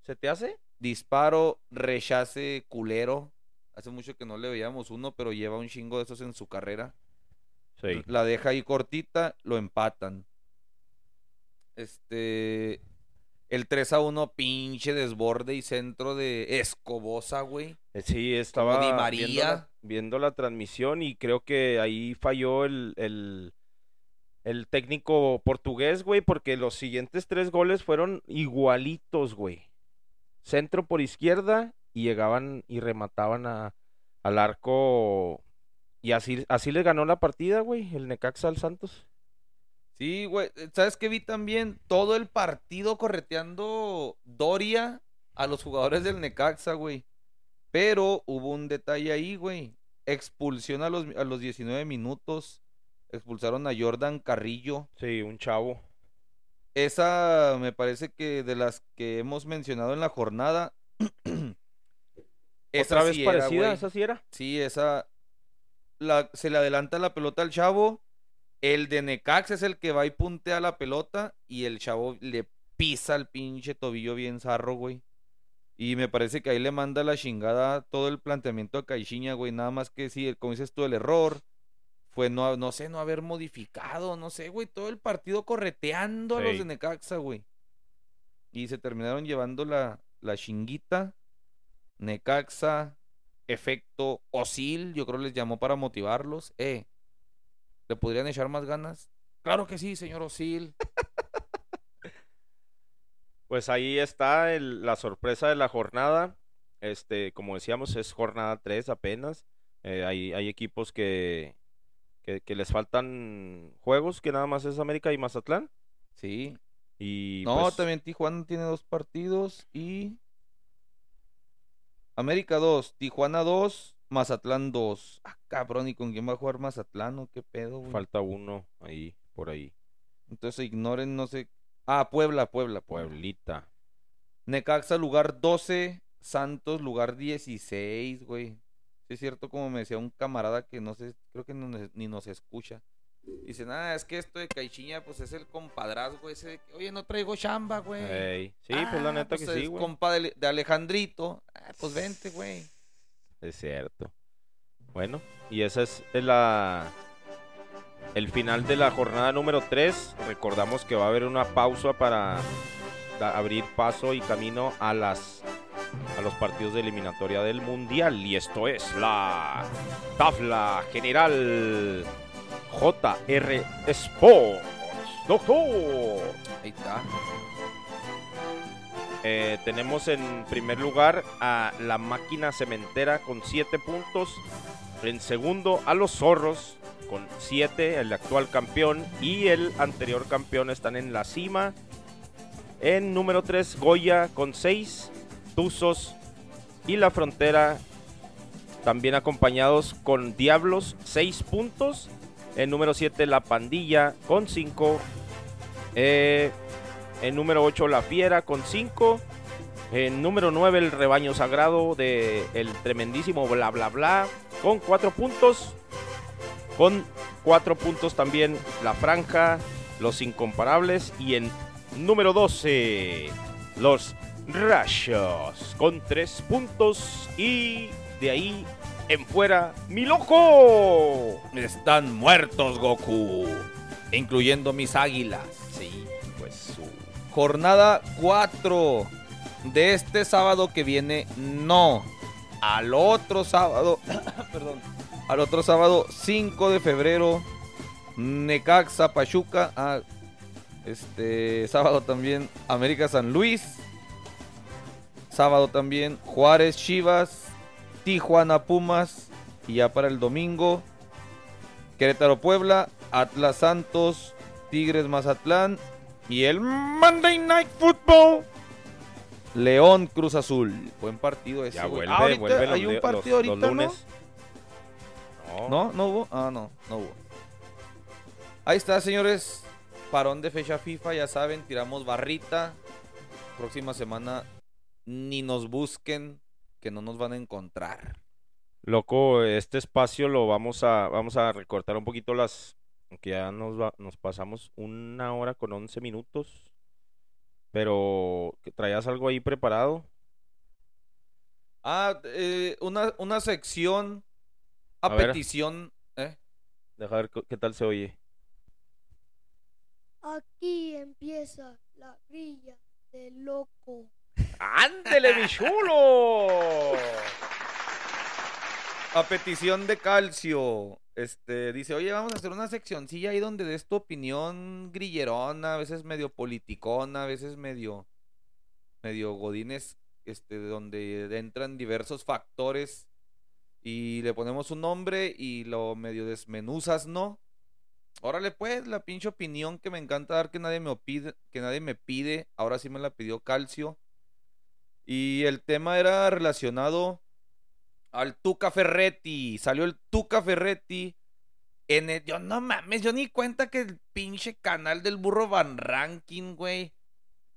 ¿Se te hace? Disparo, rechace culero. Hace mucho que no le veíamos uno, pero lleva un chingo de esos en su carrera. Sí. La deja ahí cortita, lo empatan. Este. El 3 a 1, pinche desborde y centro de Escobosa, güey. Eh, Sí, estaba Di viendo María. la, viendo la transmisión y creo que ahí falló el, el, el técnico portugués, güey, porque los siguientes tres goles fueron igualitos, güey. Centro por izquierda y llegaban y remataban al arco. Y así, así le ganó la partida, güey, el Necaxa al Santos. Sí, güey. eh, ¿Sabes qué vi también? Todo el partido correteando Doria a los jugadores del Necaxa, güey. Pero hubo un detalle ahí, güey. Expulsión a los, a los 19 minutos. Expulsaron a Jordan Carrillo. Sí, un chavo. Esa me parece que de las que hemos mencionado en la jornada. esa Otra vez sí parecida, esa sí era. Sí, esa. La, se le adelanta la pelota al chavo. El de Necaxa es el que va y puntea la pelota. Y el chavo le pisa el pinche tobillo bien zarro, güey. Y me parece que ahí le manda la chingada todo el planteamiento a Caixinha, güey. Nada más que sí, como dices tú, el error fue no, no sé, no haber modificado, no sé, güey. Todo el partido correteando a los de Necaxa, güey. Y se terminaron llevando la, la chinguita. Necaxa, efecto Osil, yo creo les llamó para motivarlos. Eh, ¿le podrían echar más ganas? Claro que sí, señor Osil. Pues ahí está el- la sorpresa de la jornada. Este, como decíamos, es jornada 3 apenas. Eh, hay, hay equipos que, que, que les faltan juegos, que nada más es América y Mazatlán. Sí. Y no, pues, también Tijuana tiene dos partidos y América 2, Tijuana 2, Mazatlán 2. Ah, cabrón, ¿y con quién va a jugar Mazatlán o qué pedo, güey? falta uno ahí, por ahí. Entonces ignoren, no sé. Ah, Puebla, Puebla, Puebla. Pueblita. Necaxa lugar 12, Santos lugar 16, güey. Sí es cierto, como me decía un camarada que no sé, creo que no ni nos escucha. Dice, nada, es que esto de Caixinha, pues es el compadrazgo ese de que, oye, no traigo chamba, güey. Ey, Sí, pues la Ah, neta que pues sí, es güey. compa de, de Alejandrito. Ah, pues vente, güey. Es cierto. Bueno, y esa es la el final de la jornada número 3. Recordamos que va a haber una pausa para abrir paso y camino a las a los partidos de eliminatoria del Mundial y esto es la tabla general JR Sports. Doctor. Ahí está. Eh, tenemos en primer lugar a la máquina cementera con 7 puntos. En segundo a los zorros con 7, el actual campeón y el anterior campeón están en la cima. En número 3, Goya con 6. Tuzos y La Frontera también acompañados con Diablos, 6 puntos. En número 7, La Pandilla con 5. en número 8, La Fiera con 5. En número 9, El Rebaño Sagrado de El Tremendísimo Bla Bla Bla con 4 puntos. Con 4 puntos también La Franja, Los Incomparables. Y en número 12, Los Rayos con 3 puntos. Y de ahí en fuera, mi loco. Están muertos, Goku. Incluyendo mis águilas. Sí, pues su... Jornada 4 de este sábado que viene, no. Al otro sábado, perdón, al otro sábado 5 de febrero, Necaxa Pachuca. Ah, este sábado también América San Luis. Sábado también Juárez Chivas, Tijuana Pumas y ya para el domingo Querétaro Puebla, Atlas Santos, Tigres Mazatlán y el Monday Night Football León Cruz Azul. Buen partido ese. Ya vuelve, Ah, vuelve los hay un partido los- ahorita. No. ¿No? ¿No hubo? Ah, no, no hubo. Ahí está, señores. Parón de fecha FIFA, ya saben, tiramos barrita. Próxima semana ni nos busquen, que no nos van a encontrar. Loco, este espacio lo vamos a vamos a recortar un poquito las que ya nos va- nos pasamos una hora con 11 minutos. Pero traías algo ahí preparado. Ah, eh, una, una sección a, A ver. petición. ¿eh? Deja ver qué tal se oye. Aquí empieza la grilla de loco. ¡Ándele, mi chulo! A petición de Calcio. Este, dice, oye, vamos a hacer una seccioncilla ahí donde des tu opinión grillerona, a veces medio politicona, a veces medio, medio godines, este, donde entran diversos factores y le ponemos un nombre y lo medio desmenuzas, ¿no? Órale, pues, la pinche opinión que me encanta dar que nadie me pide, que nadie me pide, ahora sí me la pidió Calcio. Y el tema era relacionado al Tuca Ferretti. Salió el Tuca Ferretti. En el, yo no mames, yo ni cuenta que el pinche canal del burro Van Ranking, güey.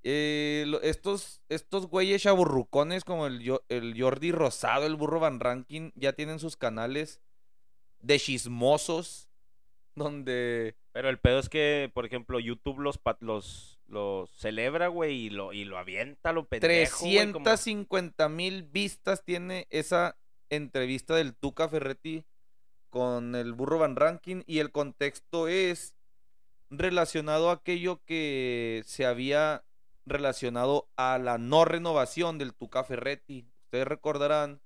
eh, estos, estos güeyes chaburrucones como el, el Jordi Rosado, el burro Van Ranking, ya tienen sus canales de chismosos. Donde Pero el pedo es que, por ejemplo, YouTube los los los celebra, güey, y lo y lo avienta, lo pendejo, güey, como- 350 mil vistas tiene esa entrevista del Tuca Ferretti con el burro Van Ranking y el contexto es relacionado a aquello que se había relacionado a la no renovación del Tuca Ferretti. Ustedes recordarán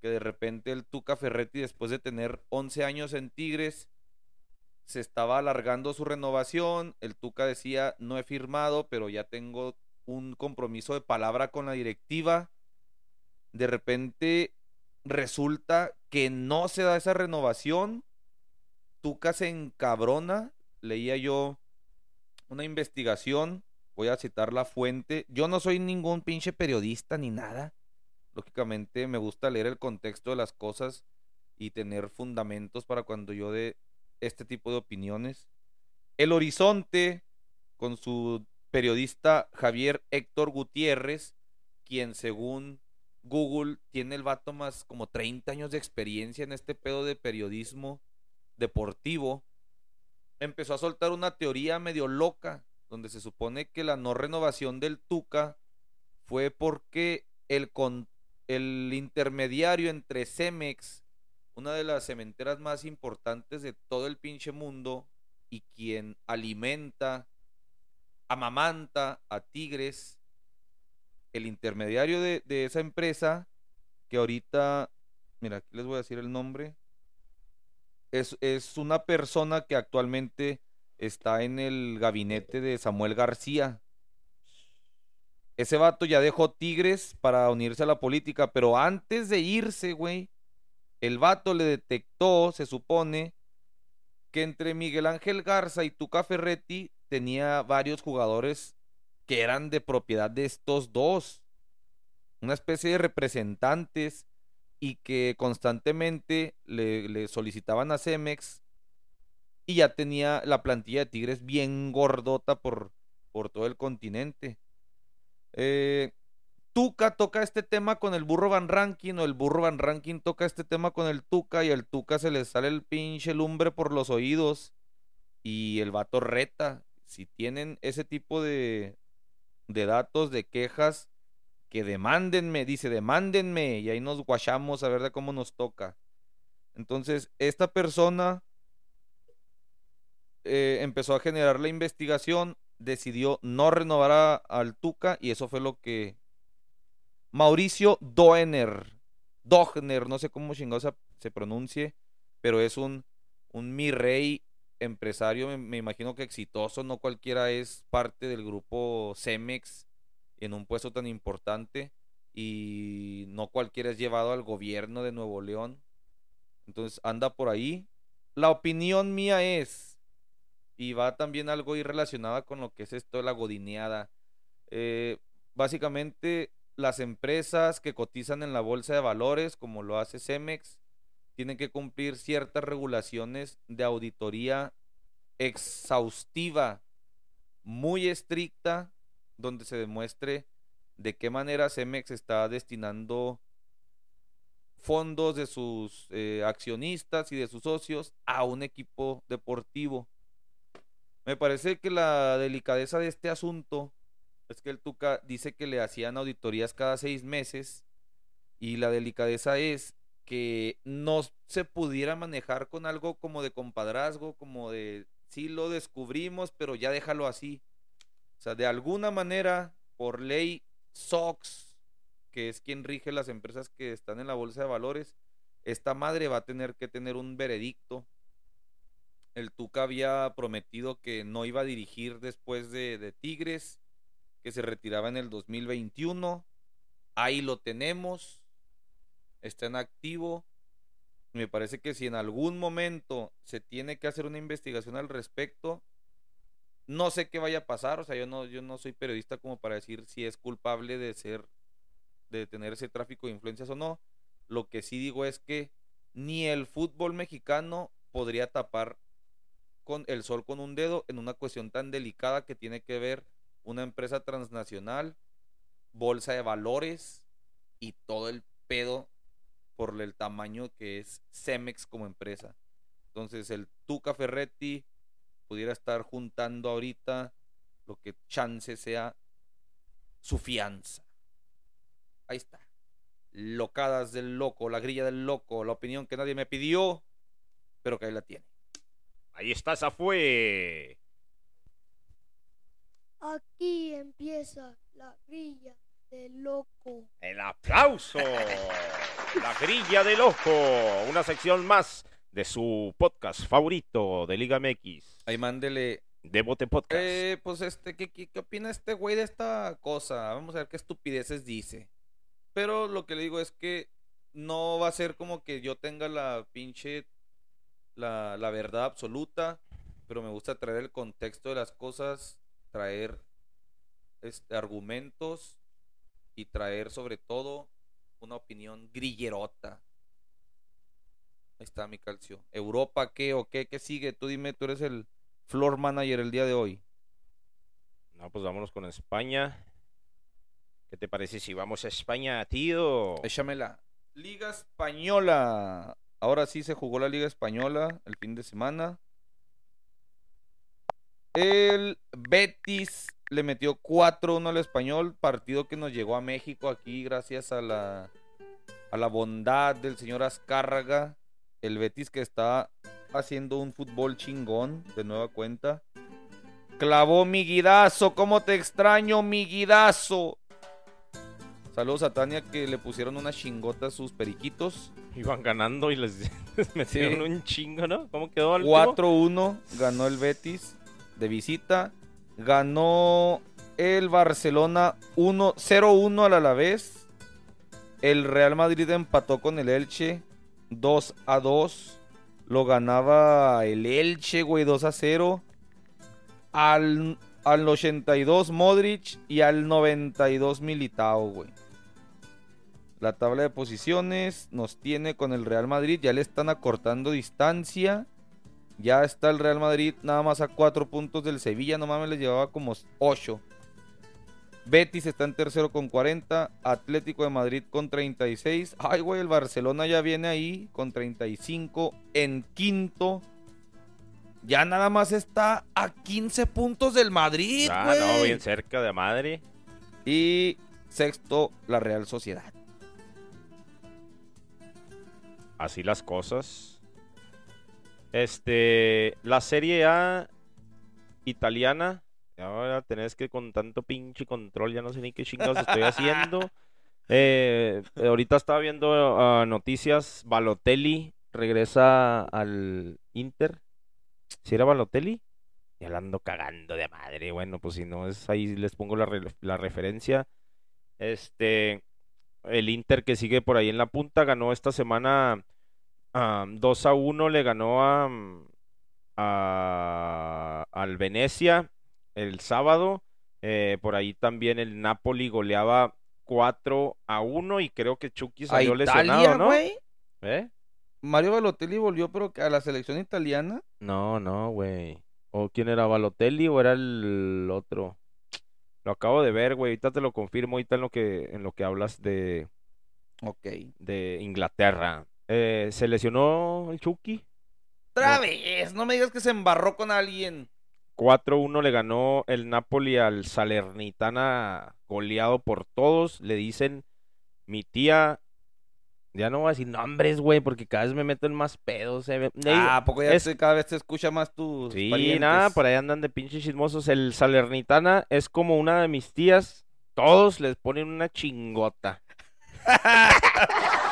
que de repente el Tuca Ferretti después de tener 11 años en Tigres se estaba alargando su renovación, el Tuca decía, no he firmado, pero ya tengo un compromiso de palabra con la directiva. De repente resulta que no se da esa renovación. Tuca se encabrona. Leía yo una investigación. Voy a citar la fuente. Yo no soy ningún pinche periodista ni nada. Lógicamente me gusta leer el contexto de las cosas y tener fundamentos para cuando yo dé este tipo de opiniones. El Horizonte, con su periodista Javier Héctor Gutiérrez, quien según Google tiene el vato más como 30 años de experiencia en este pedo de periodismo deportivo, empezó a soltar una teoría medio loca, donde se supone que la no renovación del Tuca fue porque el, con- el intermediario entre Cemex, una de las cementeras más importantes de todo el pinche mundo, y quien alimenta, amamanta a tigres, el intermediario de, de esa empresa, que ahorita, mira, aquí les voy a decir el nombre, es, es una persona que actualmente está en el gabinete de Samuel García. Ese vato ya dejó Tigres para unirse a la política, pero antes de irse, güey, el vato le detectó, se supone, que entre Miguel Ángel Garza y Tuca Ferretti tenía varios jugadores que eran de propiedad de estos dos. Una especie de representantes y que constantemente le, solicitaban a Cemex y ya tenía la plantilla de Tigres bien gordota por, por todo el continente. Eh, Tuca toca este tema con el burro Van Ranking o el burro Van Ranking toca este tema con el Tuca y el Tuca se le sale el pinche lumbre por los oídos y el vato reta. Si tienen ese tipo de, de datos, de quejas, que demándenme, dice, demándenme y ahí nos guachamos a ver de cómo nos toca. Entonces, esta persona eh, empezó a generar la investigación, decidió no renovar a- al Tuca y eso fue lo que Mauricio Doener, Dogner, no sé cómo chingados se, pronuncie, pero es un, un mi rey empresario, me, me imagino que exitoso, no cualquiera es parte del grupo Cemex en un puesto tan importante y no cualquiera es llevado al gobierno de Nuevo León. Entonces anda por ahí. La opinión mía es, y va también algo ahí relacionada con lo que es esto de la godineada. eh, básicamente, las empresas que cotizan en la bolsa de valores, como lo hace Cemex, tienen que cumplir ciertas regulaciones de auditoría exhaustiva, muy estricta, donde se demuestre de qué manera Cemex está destinando fondos de sus eh, accionistas y de sus socios a un equipo deportivo. Me parece que la delicadeza de este asunto es que el Tuca dice que le hacían auditorías cada seis meses y la delicadeza es que no se pudiera manejar con algo como de compadrazgo, como de sí lo descubrimos, pero ya déjalo así. O sea, de alguna manera, por ley SOX, que es quien rige las empresas que están en la bolsa de valores, esta madre va a tener que tener un veredicto. El Tuca había prometido que no iba a dirigir después de, de Tigres, que se retiraba en el 2021. Ahí lo tenemos. Está en activo. Me parece que si en algún momento se tiene que hacer una investigación al respecto, no sé qué vaya a pasar. O sea, yo no, yo no soy periodista como para decir si es culpable de ser, de tener ese tráfico de influencias o no. Lo que sí digo es que ni el fútbol mexicano podría tapar con el sol con un dedo en una cuestión tan delicada que tiene que ver una empresa transnacional, bolsa de valores y todo el pedo por el tamaño que es Cemex como empresa. Entonces el Tuca Ferretti pudiera estar juntando ahorita lo que chance sea su fianza. Ahí está. Locadas del loco, la grilla del loco, la opinión que nadie me pidió, pero que ahí la tiene. Ahí está, esa fue. Aquí empieza la grilla del loco. El aplauso. La grilla del ojo. Una sección más de su podcast favorito de Liga MX. Ahí mándele De Bote Podcast. Eh, pues este, ¿qué, qué, qué opina este güey de esta cosa? Vamos a ver qué estupideces dice. Pero lo que le digo es que no va a ser como que yo tenga la pinche, la, la verdad absoluta, pero me gusta traer el contexto de las cosas, traer este, argumentos y traer sobre todo una opinión grillerota. Ahí está mi calcio. ¿Europa qué o qué? ¿Qué sigue? Tú dime, tú eres el floor manager el día de hoy. No, pues vámonos con España. ¿Qué te parece si vamos a España, tío? Échamela. Liga Española. Ahora sí se jugó la Liga Española el fin de semana. El Betis le metió 4-1 al español, partido que nos llegó a México aquí gracias a la, a la bondad del señor Azcárraga. El Betis que está haciendo un fútbol chingón de nueva cuenta. Clavó mi guidazo, ¿cómo te extraño, mi guidazo? Saludos a Tania que le pusieron una chingota a sus periquitos. Iban ganando y les, les metieron Sí. un chingo, ¿no? ¿Cómo quedó el último? 4-1 ganó el Betis de visita. Ganó el Barcelona 1 0-1 al Alavés. El Real Madrid empató con el Elche 2 a 2. Lo ganaba el Elche, güey, 2 a 0. Al al 82 Modric y al 92 Militao, güey. La tabla de posiciones nos tiene con el Real Madrid, ya le están acortando distancia. Ya está el Real Madrid nada más a 4 puntos del Sevilla, no mames, les llevaba como 8. Betis está en tercero con 40, Atlético de Madrid con 36. Ay, güey, el Barcelona ya viene ahí con 35 en quinto. Ya nada más está a 15 puntos del Madrid, Ah, güey. no, bien cerca de madre. Y sexto, la Real Sociedad. Así las cosas. Este, la Serie A italiana. Ahora tenés que con tanto pinche control, ya no sé ni qué chingados estoy haciendo. Eh, ahorita estaba viendo ah, noticias. Balotelli regresa al Inter. ¿Si era Balotelli? Ya la ando cagando de madre. Bueno, pues si no es ahí les pongo la, re- la referencia. Este, el Inter que sigue por ahí en la punta ganó esta semana ah, 2 a 1, le ganó a, mm, a- al Venecia el sábado. Eh, por ahí también el Napoli goleaba 4 a 1 y creo que Chucky salió lesionado, Italia, ¿no? güey. ¿Eh? Mario Balotelli volvió, pero a la selección italiana. No, no, güey. ¿O quién era Balotelli o era el otro? Lo acabo de ver, güey. Ahorita te lo confirmo, ahorita en lo que, en lo que hablas de, Ok. de Inglaterra. Eh, ¿se lesionó el Chucky? Otra No. vez, no me digas que se embarró con alguien. 4-1 le ganó el Napoli al Salernitana, goleado por todos. Le dicen mi tía. Ya no voy a decir nombres, güey, porque cada vez me meto en más pedos. eh, Ah, ¿a poco ya es- te- cada vez te escucha más tus Sí, parientes? nada, por ahí andan de pinches chismosos. El Salernitana es como una de mis tías. Todos les ponen una chingota.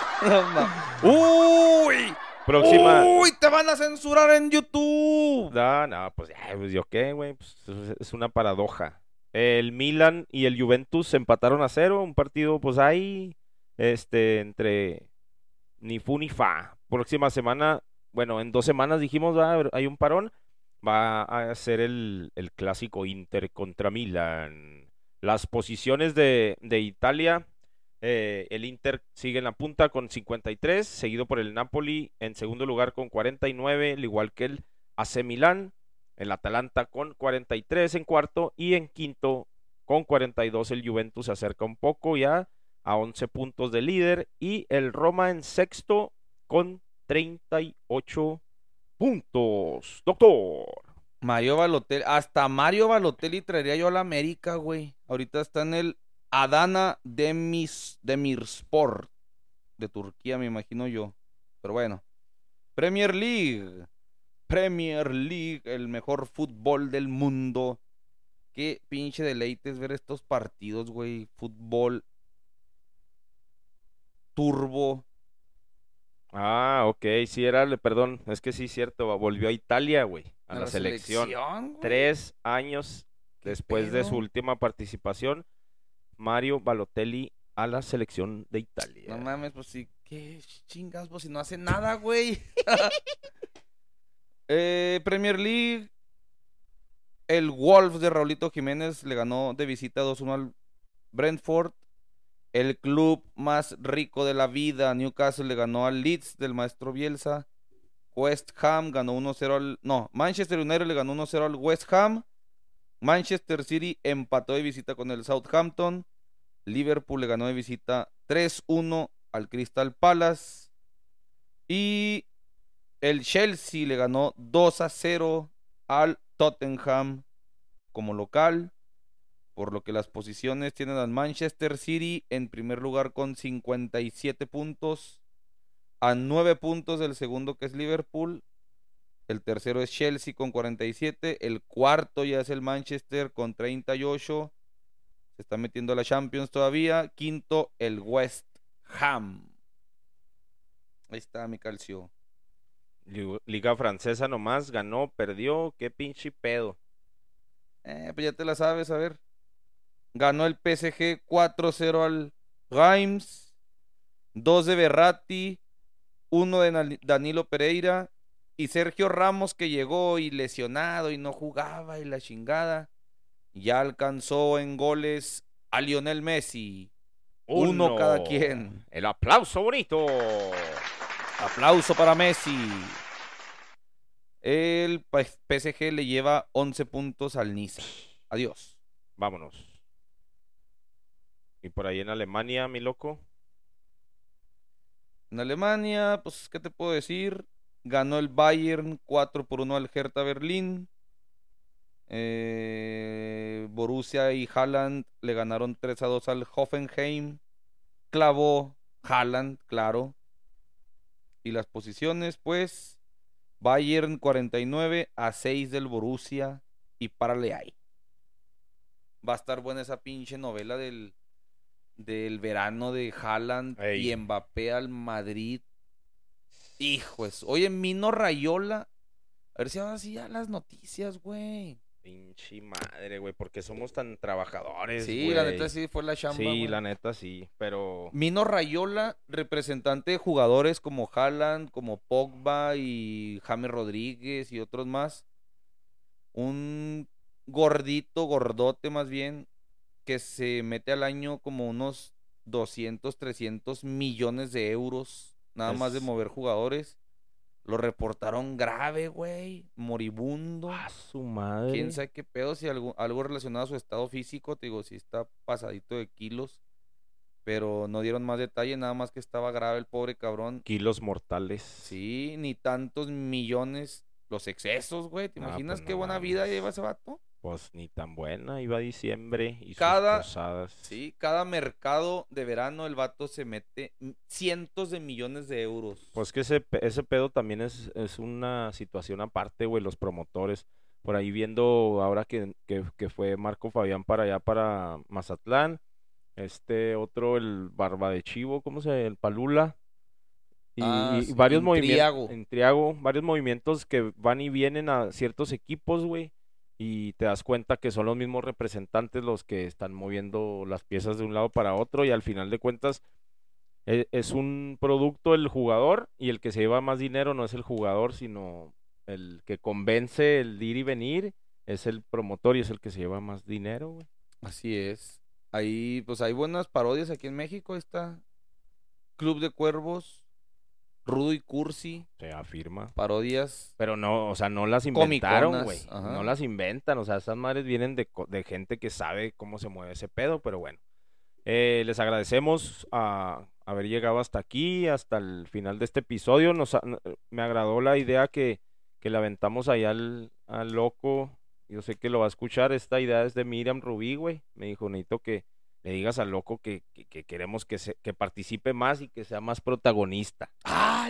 ¡Uy! Próxima. ¡Uy! Te van a censurar en YouTube. No, no, pues, ya, pues yo qué, güey. Pues, es- una paradoja. El Milan y el Juventus empataron a cero. Un partido, pues ahí, este, entre ni fu ni fa. Próxima semana, bueno, en dos semanas dijimos, hay un parón. Va a ser el, el clásico Inter contra Milan. Las posiciones de, de Italia. Eh, el Inter sigue en la punta con 53, seguido por el Napoli en segundo lugar con 49, al igual que el AC Milán, el Atalanta con 43 en cuarto y en quinto con 42 el Juventus se acerca un poco ya a 11 puntos de líder y el Roma en sexto con 38 puntos. Doctor. Mario Balotelli, hasta Mario Balotelli traería yo a la América, güey. Ahorita está en el Adana Demis, Demirspor de Turquía, me imagino yo. Pero bueno. Premier League. Premier League, el mejor fútbol del mundo. Qué pinche deleite es ver estos partidos, güey. Fútbol turbo. Ah, ok, sí era, perdón, es que sí, cierto, volvió a Italia, güey, a la, selección. Tres años ¿Qué después de su última participación, Mario Balotelli a la selección de Italia. No mames, pues sí, qué chingas, pues si no hace nada, güey. Eh, Premier League. El Wolves de Raulito Jiménez le ganó de visita 2-1 al Brentford. El club más rico de la vida, Newcastle, le ganó al Leeds del maestro Bielsa. West Ham ganó 1-0 al... No, Manchester United le ganó 1-0 al West Ham. Manchester City empató de visita con el Southampton. Liverpool le ganó de visita 3-1 al Crystal Palace. Y el Chelsea le ganó 2-0 al Tottenham como local. Por lo que las posiciones tienen al Manchester City en primer lugar con 57 puntos. A 9 puntos del segundo que es Liverpool. El tercero es Chelsea con 47. El cuarto ya es el Manchester con 38. Se está metiendo a la Champions todavía. Quinto, el West Ham. Ahí está mi calcio. Liga francesa nomás, ganó, perdió, qué pinche pedo. Eh, pues ya te la sabes, a ver. Ganó el PSG 4-0 al Reims. Dos de Berratti. Uno de Nal- Danilo Pereira. Y Sergio Ramos que llegó y lesionado y no jugaba y la chingada. Ya alcanzó en goles a Lionel Messi. Uno cada quien. El aplauso bonito. Aplauso para Messi. El PSG le lleva 11 puntos al Niza. Adiós. Vámonos. Y por ahí en Alemania, mi loco. En Alemania, pues, ¿qué te puedo decir? Ganó el Bayern 4 por 1 al Hertha Berlín. Eh, Borussia y Haaland le ganaron 3 a 2 al Hoffenheim. Clavó Haaland, claro. Y las posiciones, pues, Bayern 49 a 6 del Borussia y párale ahí. Va a estar buena esa pinche novela del, del verano de Haaland Ey. y Mbappé al Madrid. Hijos. Oye, Mino Rayola. A ver si ahora sí ya las noticias, güey. Pinche madre, güey. porque somos tan trabajadores? Sí, la neta sí fue la chamba. Sí, güey. la neta sí. Pero. Mino Rayola, representante de jugadores como Haaland, como Pogba y James Rodríguez y otros más. Un gordito, gordote más bien, que se mete al año como unos 200, 300 millones de euros, nada más de mover jugadores. Lo reportaron grave, güey, moribundo. ¡Ah, su madre! Quién sabe qué pedo, si algo, algo relacionado a su estado físico, te digo, si está pasadito de kilos, pero no dieron más detalle, nada más que estaba grave el pobre cabrón. Kilos mortales. Sí, ni tantos millones, los excesos, güey, ¿te Ah, imaginas pues qué no buena vida lleva ese vato? Pues ni tan buena. Iba a diciembre y Cada- sus posadas. Sí, cada mercado de verano el vato se mete cientos de millones de euros. Pues que ese, ese pedo también es, es una situación aparte, güey, los promotores. Por ahí viendo ahora que, que, que fue Marco Fabián para allá, para Mazatlán. Este otro, el Barba de Chivo, ¿cómo se El Palula. Y, Ah, y varios movimientos. Triago, varios movimientos que van y vienen a ciertos equipos, güey. Y te das cuenta que son los mismos representantes los que están moviendo las piezas de un lado para otro. Y al final de cuentas, e- es un producto el jugador y el que se lleva más dinero no es el jugador, sino el que convence el ir y venir es el promotor y es el que se lleva más dinero, güey. Así es. Ahí, pues hay buenas parodias aquí en México. Está Club de Cuervos, Rudo y Cursi, Se afirma. parodias. Pero no, o sea, no las inventaron, güey. No las inventan, o sea, esas madres vienen de, de gente que sabe cómo se mueve ese pedo, pero bueno. Eh, les agradecemos a haber llegado hasta aquí, hasta el final de este episodio. Nos, me agradó la idea que, que le aventamos allá al, al loco. Yo sé que lo va a escuchar. Esta idea es de Miriam Rubí, güey. Me dijo, necesito que le digas al loco que, que- que queremos que, se, que participe más y que sea más protagonista.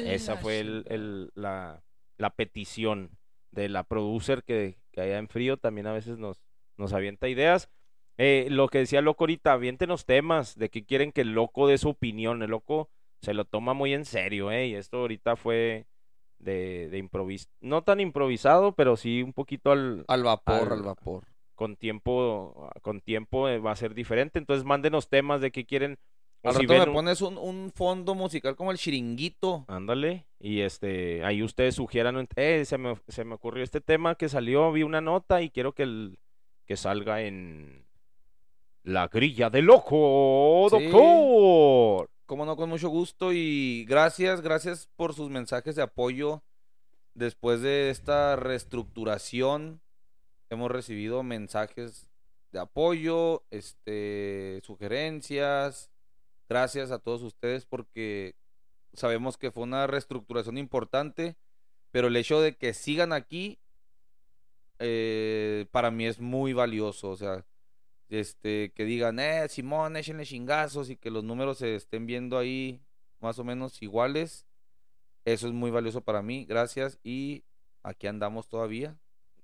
Esa fue el, el- la, la petición de la producer que, que allá en frío también a veces nos, nos avienta ideas. Eh, lo que decía el loco ahorita, aviéntenos temas de que quieren que el loco dé su opinión. El loco se lo toma muy en serio, ¿eh? Y esto ahorita fue de, de improvis no tan improvisado, pero sí un poquito al, Al vapor, Al- al vapor. Con tiempo, con tiempo eh, va a ser diferente. Entonces mándenos temas de que quieren. Al si rato me un- pones un, un fondo musical como el chiringuito. Ándale, y este, ahí ustedes sugieran, eh, se me, se me ocurrió este tema que salió, vi una nota y quiero que, el, que salga en La Grilla de Loco, Sí. doctor. Como no, con mucho gusto y gracias, gracias por sus mensajes de apoyo. Después de esta reestructuración, hemos recibido mensajes de apoyo, este, sugerencias. Gracias a todos ustedes porque sabemos que fue una reestructuración importante, pero el hecho de que sigan aquí eh, para mí es muy valioso, o sea, este, que digan, eh, Simón, échenle chingazos y que los números se estén viendo ahí más o menos iguales. Eso es muy valioso para mí, gracias. Y aquí andamos todavía.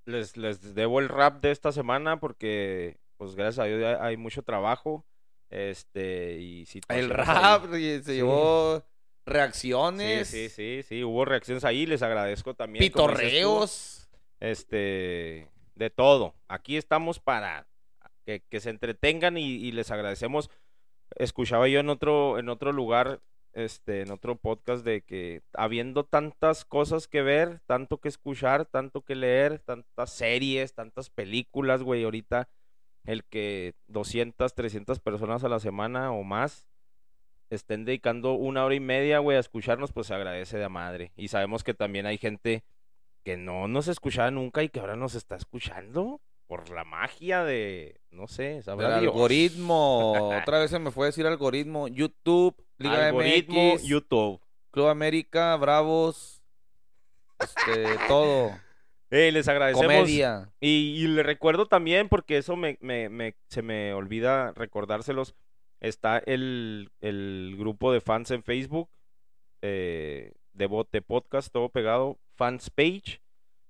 Les, les debo el rap de esta semana porque, pues gracias a Dios hay mucho trabajo. Este, y El situaciones ahí. rap y se Sí. llevó reacciones, sí, sí, sí, hubo reacciones ahí, les agradezco también. tú. pitorreos. este, de todo. Aquí estamos para que, que se entretengan y, y les agradecemos. Escuchaba yo en otro, en otro lugar, este, en otro podcast de que habiendo tantas cosas que ver, tanto que escuchar, tanto que leer, tantas series, tantas películas, güey, ahorita el que 200, 300 personas a la semana o más estén dedicando una hora y media, güey, a escucharnos, pues se agradece de madre. Y sabemos que también hay gente que no nos escuchaba nunca y que ahora nos está escuchando por la magia de, no sé, El sabrá Dios. algoritmo. Otra vez se me fue a decir algoritmo. YouTube, Liga Algoritmo, MX, YouTube. Club América, Bravos, este, todo. Eh, les agradecemos. Comedia. Y, y le recuerdo también, porque eso me, me- me- se me olvida recordárselos, está el, el grupo de fans en Facebook, eh, de Bote Podcast, todo pegado, fans page,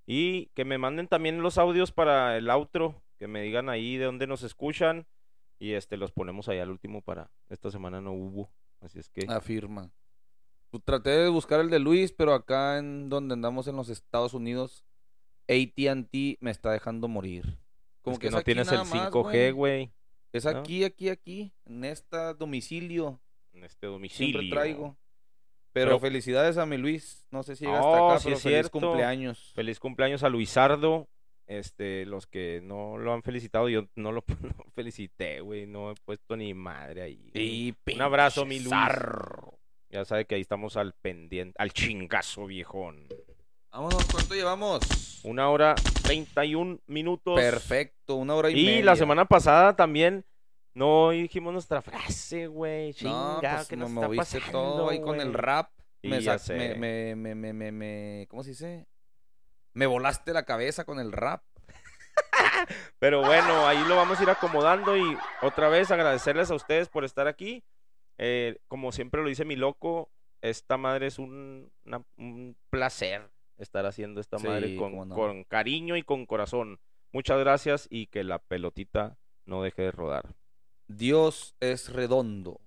y que me manden también los audios para el outro, que me digan ahí de dónde nos escuchan, y este los ponemos ahí al último para, esta semana no hubo, así es que... Afirma. Pues Traté de buscar el de Luis, pero acá en donde andamos en los Estados Unidos, AT&T me está dejando morir. Como es que no tienes el nada más, 5G, güey, Es ¿no? aquí, aquí, aquí, en este domicilio. en este domicilio. Siempre traigo. Pero, Pero- felicidades a mi Luis. No sé si llega Oh, hasta acá, sí pero es feliz cierto. cumpleaños. Feliz cumpleaños a Luisardo. Este, los que no lo han felicitado, yo no lo no felicité, güey. No he puesto ni madre ahí. Y Un abrazo, mi Luis. zarro. Ya sabe que ahí estamos al pendiente, al chingazo, viejón. Vámonos, ¿cuánto llevamos? Una hora 31 minutos. Perfecto, una hora y, Y media. la semana pasada también no dijimos nuestra frase, güey. No, Chinga, pues ¿qué me nos está moviste pasando, todo ahí con el rap. Y Me, me, me, me, me, me, me- ¿cómo se dice? Me volaste la cabeza con el rap. Pero bueno, ahí lo vamos a ir acomodando y otra vez agradecerles a ustedes por estar aquí. Eh, como siempre lo dice mi loco, esta madre es un, una- un placer estar haciendo esta Sí, madre con, cómo no. con cariño y con corazón. Muchas gracias y que la pelotita no deje de rodar. Dios es redondo.